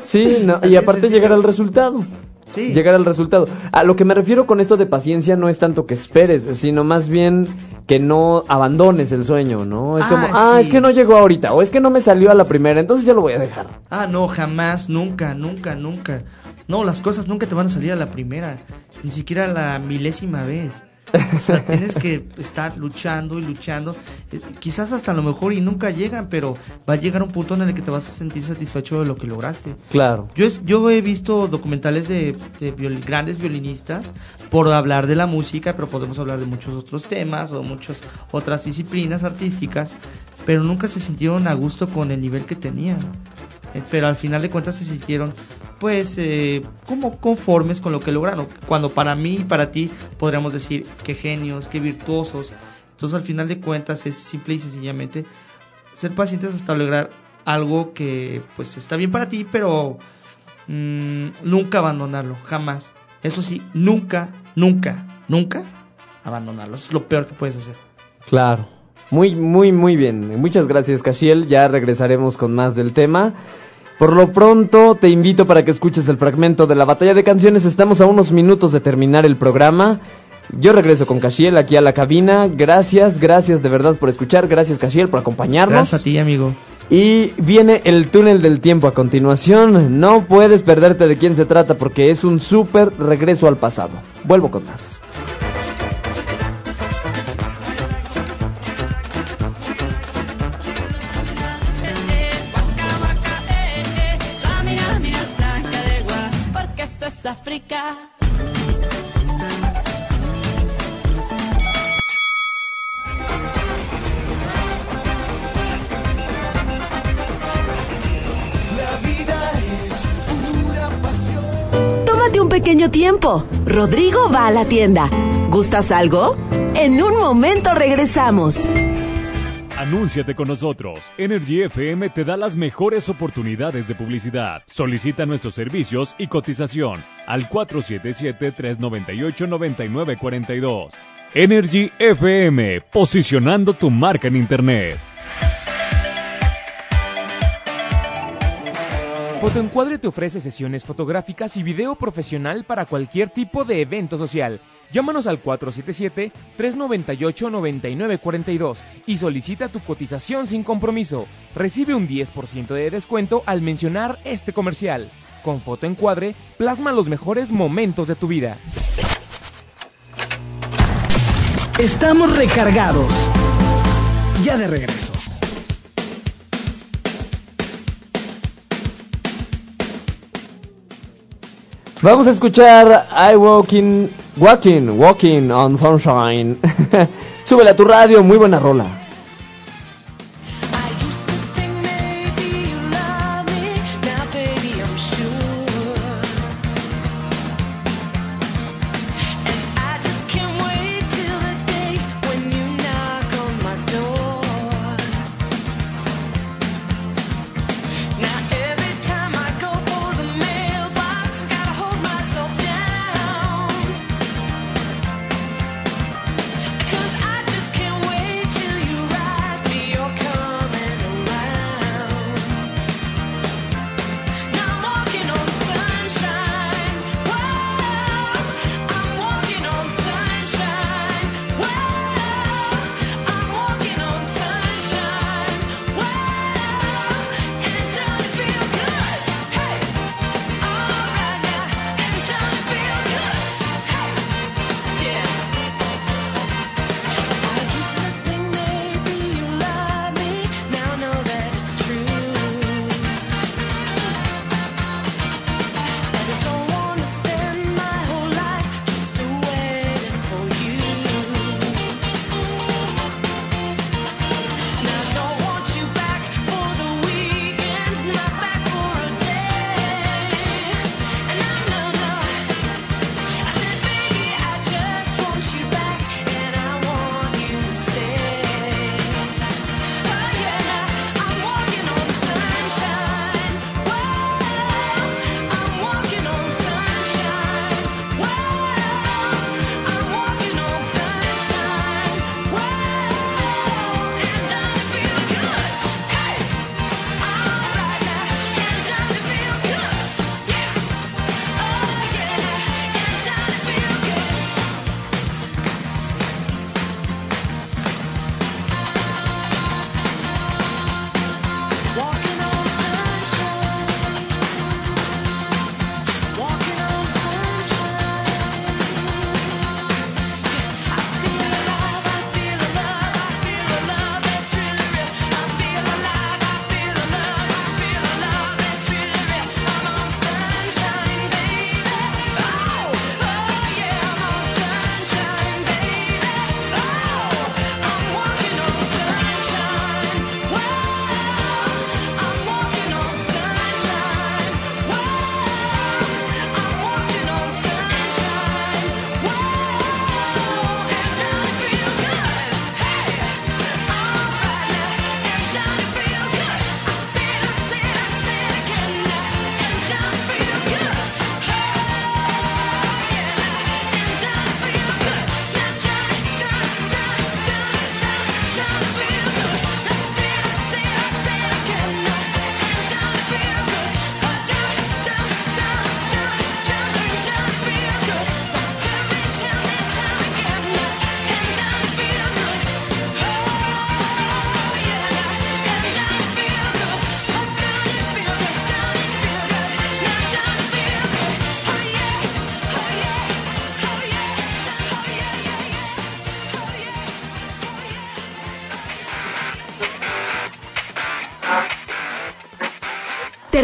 S4: Sí, no, y aparte llegar al resultado.
S10: Sí.
S4: Llegar al resultado. A lo que me refiero con esto de paciencia no es tanto que esperes, sino más bien que no abandones el sueño, ¿no? Es
S10: Ah,
S4: como, ah,
S10: sí.
S4: es que no llegó ahorita, o es que no me salió a la primera, entonces ya lo voy a dejar.
S10: Ah, no, jamás, nunca, nunca, nunca. No, las cosas nunca te van a salir a la primera, ni siquiera a la milésima vez. O sea, tienes que estar luchando y luchando. Eh, Quizás hasta a lo mejor y nunca llegan, pero va a llegar un punto en el que te vas a sentir satisfecho de lo que lograste.
S4: Claro.
S10: Yo, es- yo he visto documentales de, de viol- grandes violinistas por hablar de la música, pero podemos hablar de muchos otros temas o muchas otras disciplinas artísticas, pero nunca se sintieron a gusto con el nivel que tenían. Eh, Pero al final de cuentas se sintieron, pues, eh, como conformes con lo que lograron. Cuando para mí y para ti podríamos decir, qué genios, qué virtuosos. Entonces al final de cuentas es simple y sencillamente ser pacientes hasta lograr algo que pues está bien para ti, pero mm, nunca abandonarlo, jamás. Eso sí, nunca, nunca, nunca abandonarlo. Es lo peor que puedes hacer.
S4: Claro. Muy, muy, muy bien. Muchas gracias, Cashiel. Ya regresaremos con más del tema. Por lo pronto, te invito para que escuches el fragmento de la batalla de canciones. Estamos a unos minutos de terminar el programa. Yo regreso con Cashiel aquí a la cabina. Gracias, gracias de verdad por escuchar. Gracias, Cashiel, por acompañarnos.
S10: Gracias a ti, amigo.
S4: Y viene el túnel del tiempo a continuación. No puedes perderte de quién se trata porque es un súper regreso al pasado. Vuelvo con más.
S5: es África.
S1: un pequeño tiempo. Rodrigo va a la tienda. ¿Gustas algo? En un momento regresamos.
S7: Anúnciate con nosotros. Energy FM te da las mejores oportunidades de publicidad. Solicita nuestros servicios y cotización al 477-398-9942. Energy FM, posicionando tu marca en Internet.
S12: Fotoencuadre te ofrece sesiones fotográficas y video profesional para cualquier tipo de evento social Llámanos al 477-398-9942 y solicita tu cotización sin compromiso. Recibe un 10% de descuento al mencionar este comercial. Con foto encuadre, plasma los mejores momentos de tu vida.
S2: Estamos recargados. Ya de regreso.
S5: Vamos a escuchar I Walking, Walking, Walking on Sunshine. Súbela a tu radio, muy buena rola.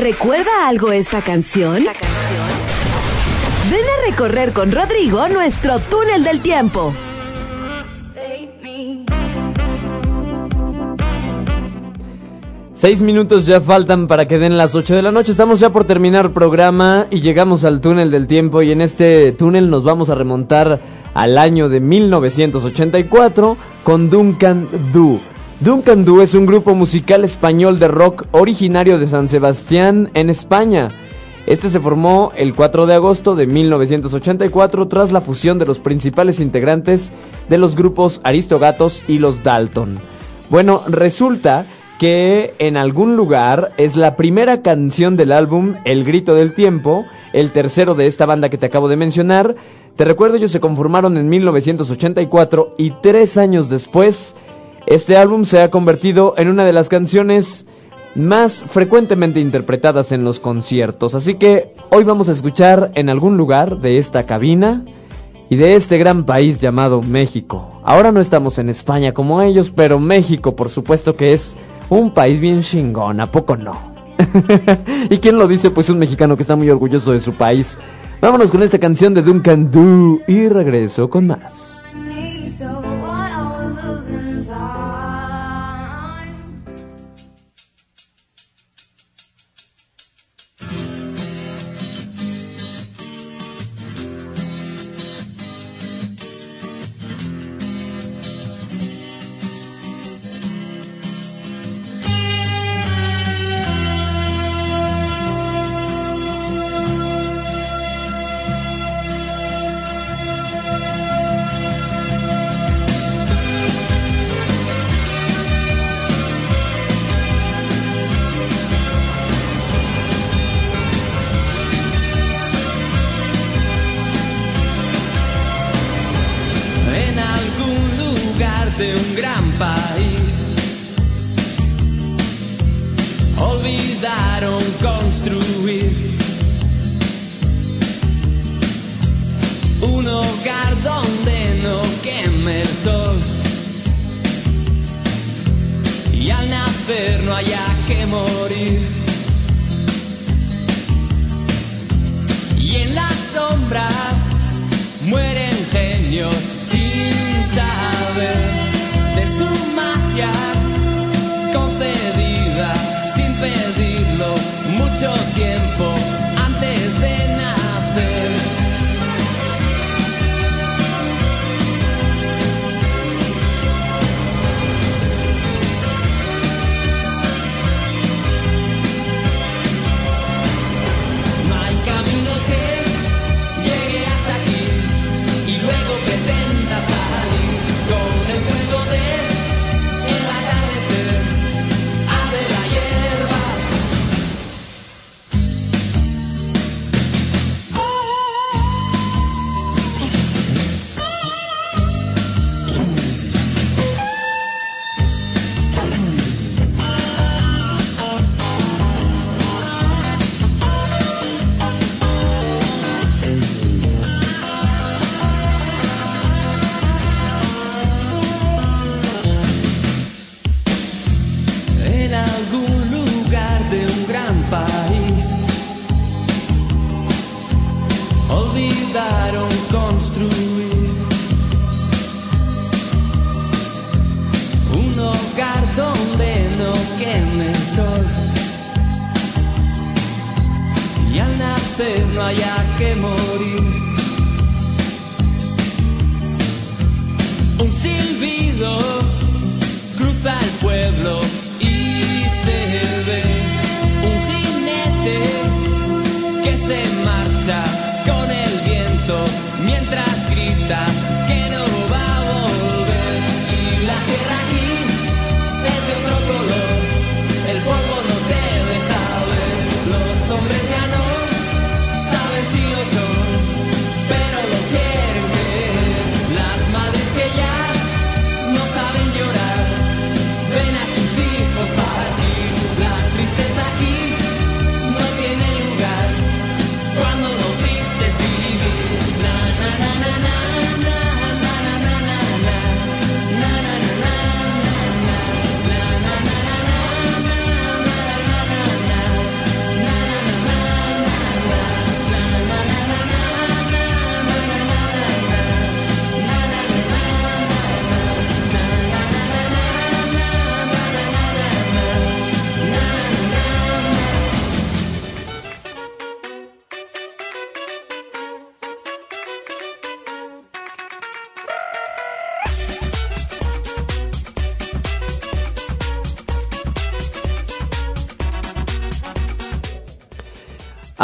S1: recuerda algo esta canción? Ven a recorrer con Rodrigo nuestro túnel del tiempo.
S5: Seis minutos ya faltan para que den las ocho de la noche. Estamos ya por terminar programa y llegamos al túnel del tiempo y en este túnel nos vamos a remontar
S4: al año de 1984 con Duncan Doo. Duncan Du es un grupo musical español de rock originario de San Sebastián en España. Este se formó el 4 de agosto de 1984 tras la fusión de los principales integrantes de los grupos Aristogatos y los Dalton. Bueno, resulta que en algún lugar es la primera canción del álbum El Grito del Tiempo, el tercero de esta banda que te acabo de mencionar. Te recuerdo, ellos se conformaron en 1984 y tres años después, este álbum se ha convertido en una de las canciones más frecuentemente interpretadas en los conciertos. Así que hoy vamos a escuchar en algún lugar de esta cabina y de este gran país llamado México. Ahora no estamos en España como ellos, pero México por supuesto que es un país bien chingón, ¿a poco no? ¿Y quién lo dice? Pues un mexicano que está muy orgulloso de su país. Vámonos con esta canción de Duncan Du y regreso con más.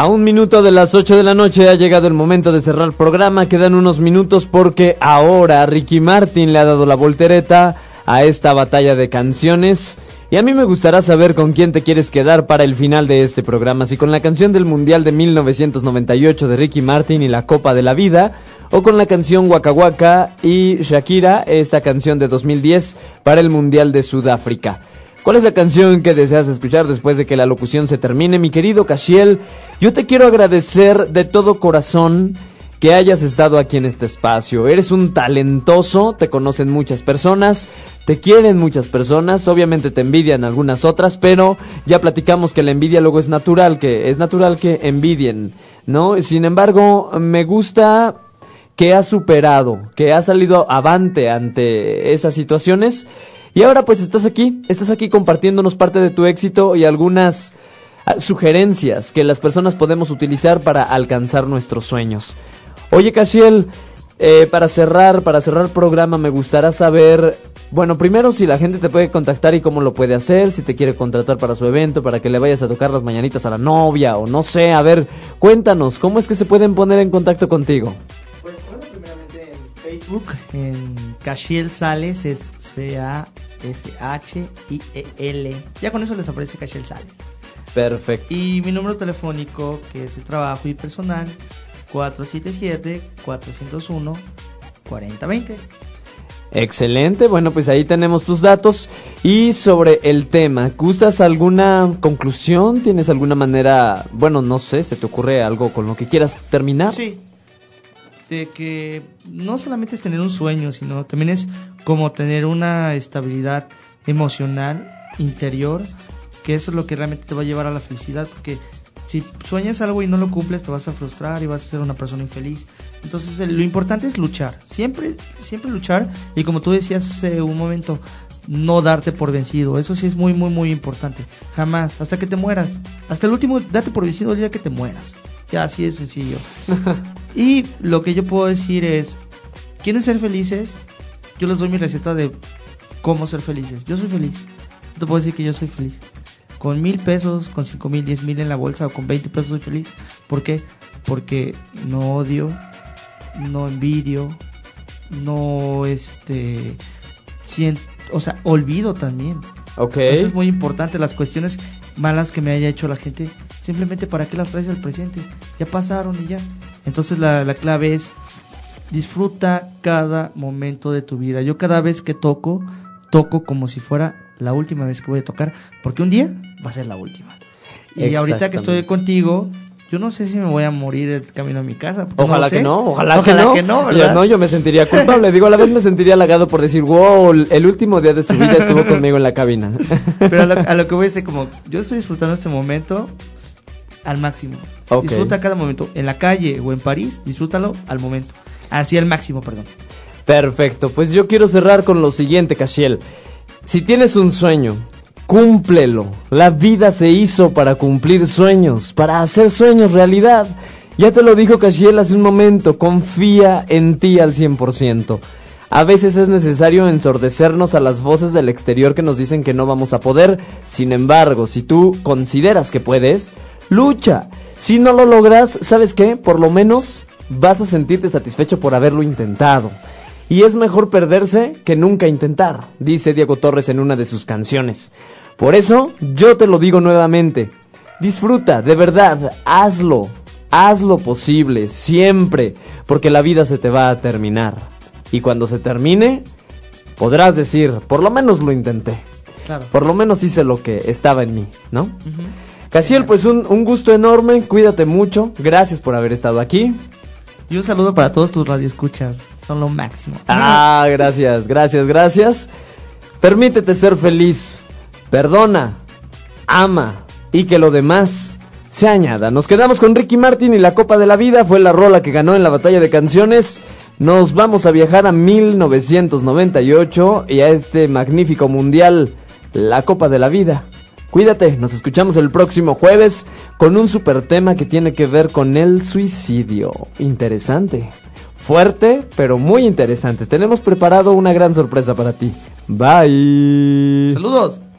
S4: A un minuto de las 8 de la noche ha llegado el momento de cerrar el programa. Quedan unos minutos porque ahora Ricky Martin le ha dado la voltereta a esta batalla de canciones. Y a mí me gustará saber con quién te quieres quedar para el final de este programa. Si con la canción del Mundial de 1998 de Ricky Martin y la Copa de la Vida. O con la canción Waka Waka y Shakira, esta canción de 2010 para el Mundial de Sudáfrica. ¿Cuál es la canción que deseas escuchar después de que la locución se termine? Mi querido Cashiel, yo te quiero agradecer de todo corazón que hayas estado aquí en este espacio. Eres un talentoso, te conocen muchas personas, te quieren muchas personas, obviamente te envidian algunas otras, pero ya platicamos que la envidia luego es natural, que es natural que envidien, ¿no? Sin embargo, me gusta que has superado, que has salido avante ante esas situaciones y ahora pues estás aquí, estás aquí compartiéndonos parte de tu éxito y algunas sugerencias que las personas podemos utilizar para alcanzar nuestros sueños. Oye, Casiel, eh, para cerrar, para cerrar programa me gustaría saber, bueno, primero si la gente te puede contactar y cómo lo puede hacer, si te quiere contratar para su evento, para que le vayas a tocar las mañanitas a la novia o no sé, a ver, cuéntanos, ¿cómo es que se pueden poner en contacto contigo?
S10: Pues bueno, primeramente en Facebook, en Cachiel Sales, es C-A-S-H-I-E-L. Ya con eso les aparece Cachiel Sales.
S4: Perfecto.
S10: Y mi número telefónico, que es el trabajo y personal, 477-401-4020.
S4: Excelente, bueno pues ahí tenemos tus datos y sobre el tema, ¿gustas alguna conclusión? ¿Tienes alguna manera, bueno no sé, se te ocurre algo con lo que quieras terminar?
S10: Sí, de que no solamente es tener un sueño, sino también es como tener una estabilidad emocional interior, que eso es lo que realmente te va a llevar a la felicidad, porque si sueñas algo y no lo cumples, te vas a frustrar y vas a ser una persona infeliz. Entonces, lo importante es luchar, siempre, siempre luchar y como tú decías hace un momento, no darte por vencido. Eso sí es muy, muy, muy importante. Jamás, hasta que te mueras. Hasta el último, date por vencido el día que te mueras. Ya, así es sencillo. y lo que yo puedo decir es, ¿quieren ser felices? Yo les doy mi receta de cómo ser felices. Yo soy feliz. Te puedo decir que yo soy feliz. Con mil pesos, con cinco mil, diez mil en la bolsa o con 20 pesos soy feliz. ¿Por qué? Porque no odio, no envidio, no este siento, o sea, olvido también.
S4: Ok.
S10: Eso es muy importante, las cuestiones malas que me haya hecho la gente, simplemente para qué las traes al presente, ya pasaron y ya. Entonces la, la clave es disfruta cada momento de tu vida. Yo cada vez que toco, toco como si fuera la última vez que voy a tocar, porque un día va a ser la última. Y ahorita que estoy contigo, yo no sé si me voy a morir el camino a mi casa.
S4: Ojalá
S10: sé.
S4: que no, ojalá, que no.
S10: no,
S4: Yo no, yo me sentiría culpable. Digo, a la vez me sentiría halagado por decir, wow, el último día de su vida estuvo conmigo en la cabina.
S10: Pero a lo, a lo que voy a decir, como yo estoy disfrutando este momento al máximo. Disfruta cada momento. En la calle o en París, disfrútalo al momento. Así al máximo, perdón.
S4: Perfecto, pues yo quiero cerrar con lo siguiente, Cashiel. Si tienes un sueño, cúmplelo. La vida se hizo para cumplir sueños, para hacer sueños realidad. Ya te lo dijo Cashiel hace un momento, confía en ti al 100%. A veces es necesario ensordecernos a las voces del exterior que nos dicen que no vamos a poder. Sin embargo, si tú consideras que puedes, lucha. Si no lo logras, ¿sabes qué? Por lo menos vas a sentirte satisfecho por haberlo intentado. Y es mejor perderse que nunca intentar, dice Diego Torres en una de sus canciones. Por eso, yo te lo digo nuevamente. Disfruta, de verdad, hazlo. Haz lo posible, siempre, porque la vida se te va a terminar. Y cuando se termine, podrás decir, por lo menos lo intenté.
S10: Claro.
S4: Por lo menos hice lo que estaba en mí, ¿no? Casiel, pues un, un gusto enorme, cuídate mucho, gracias por haber estado aquí.
S10: Y un saludo para todos tus radioescuchas. Son lo máximo.
S4: Ah, gracias, gracias, gracias. Permítete ser feliz, perdona, ama y que lo demás se añada. Nos quedamos con Ricky Martin y la Copa de la Vida fue la rola que ganó en la batalla de canciones. Nos vamos a viajar a 1998 y a este magnífico mundial, la Copa de la Vida. Cuídate, nos escuchamos el próximo jueves con un super tema que tiene que ver con el suicidio. Interesante. Fuerte, pero muy interesante. Tenemos preparado una gran sorpresa para ti. Bye.
S10: Saludos.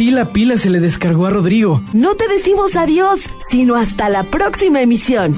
S2: Sí la pila se le descargó a Rodrigo.
S1: No te decimos adiós, sino hasta la próxima emisión.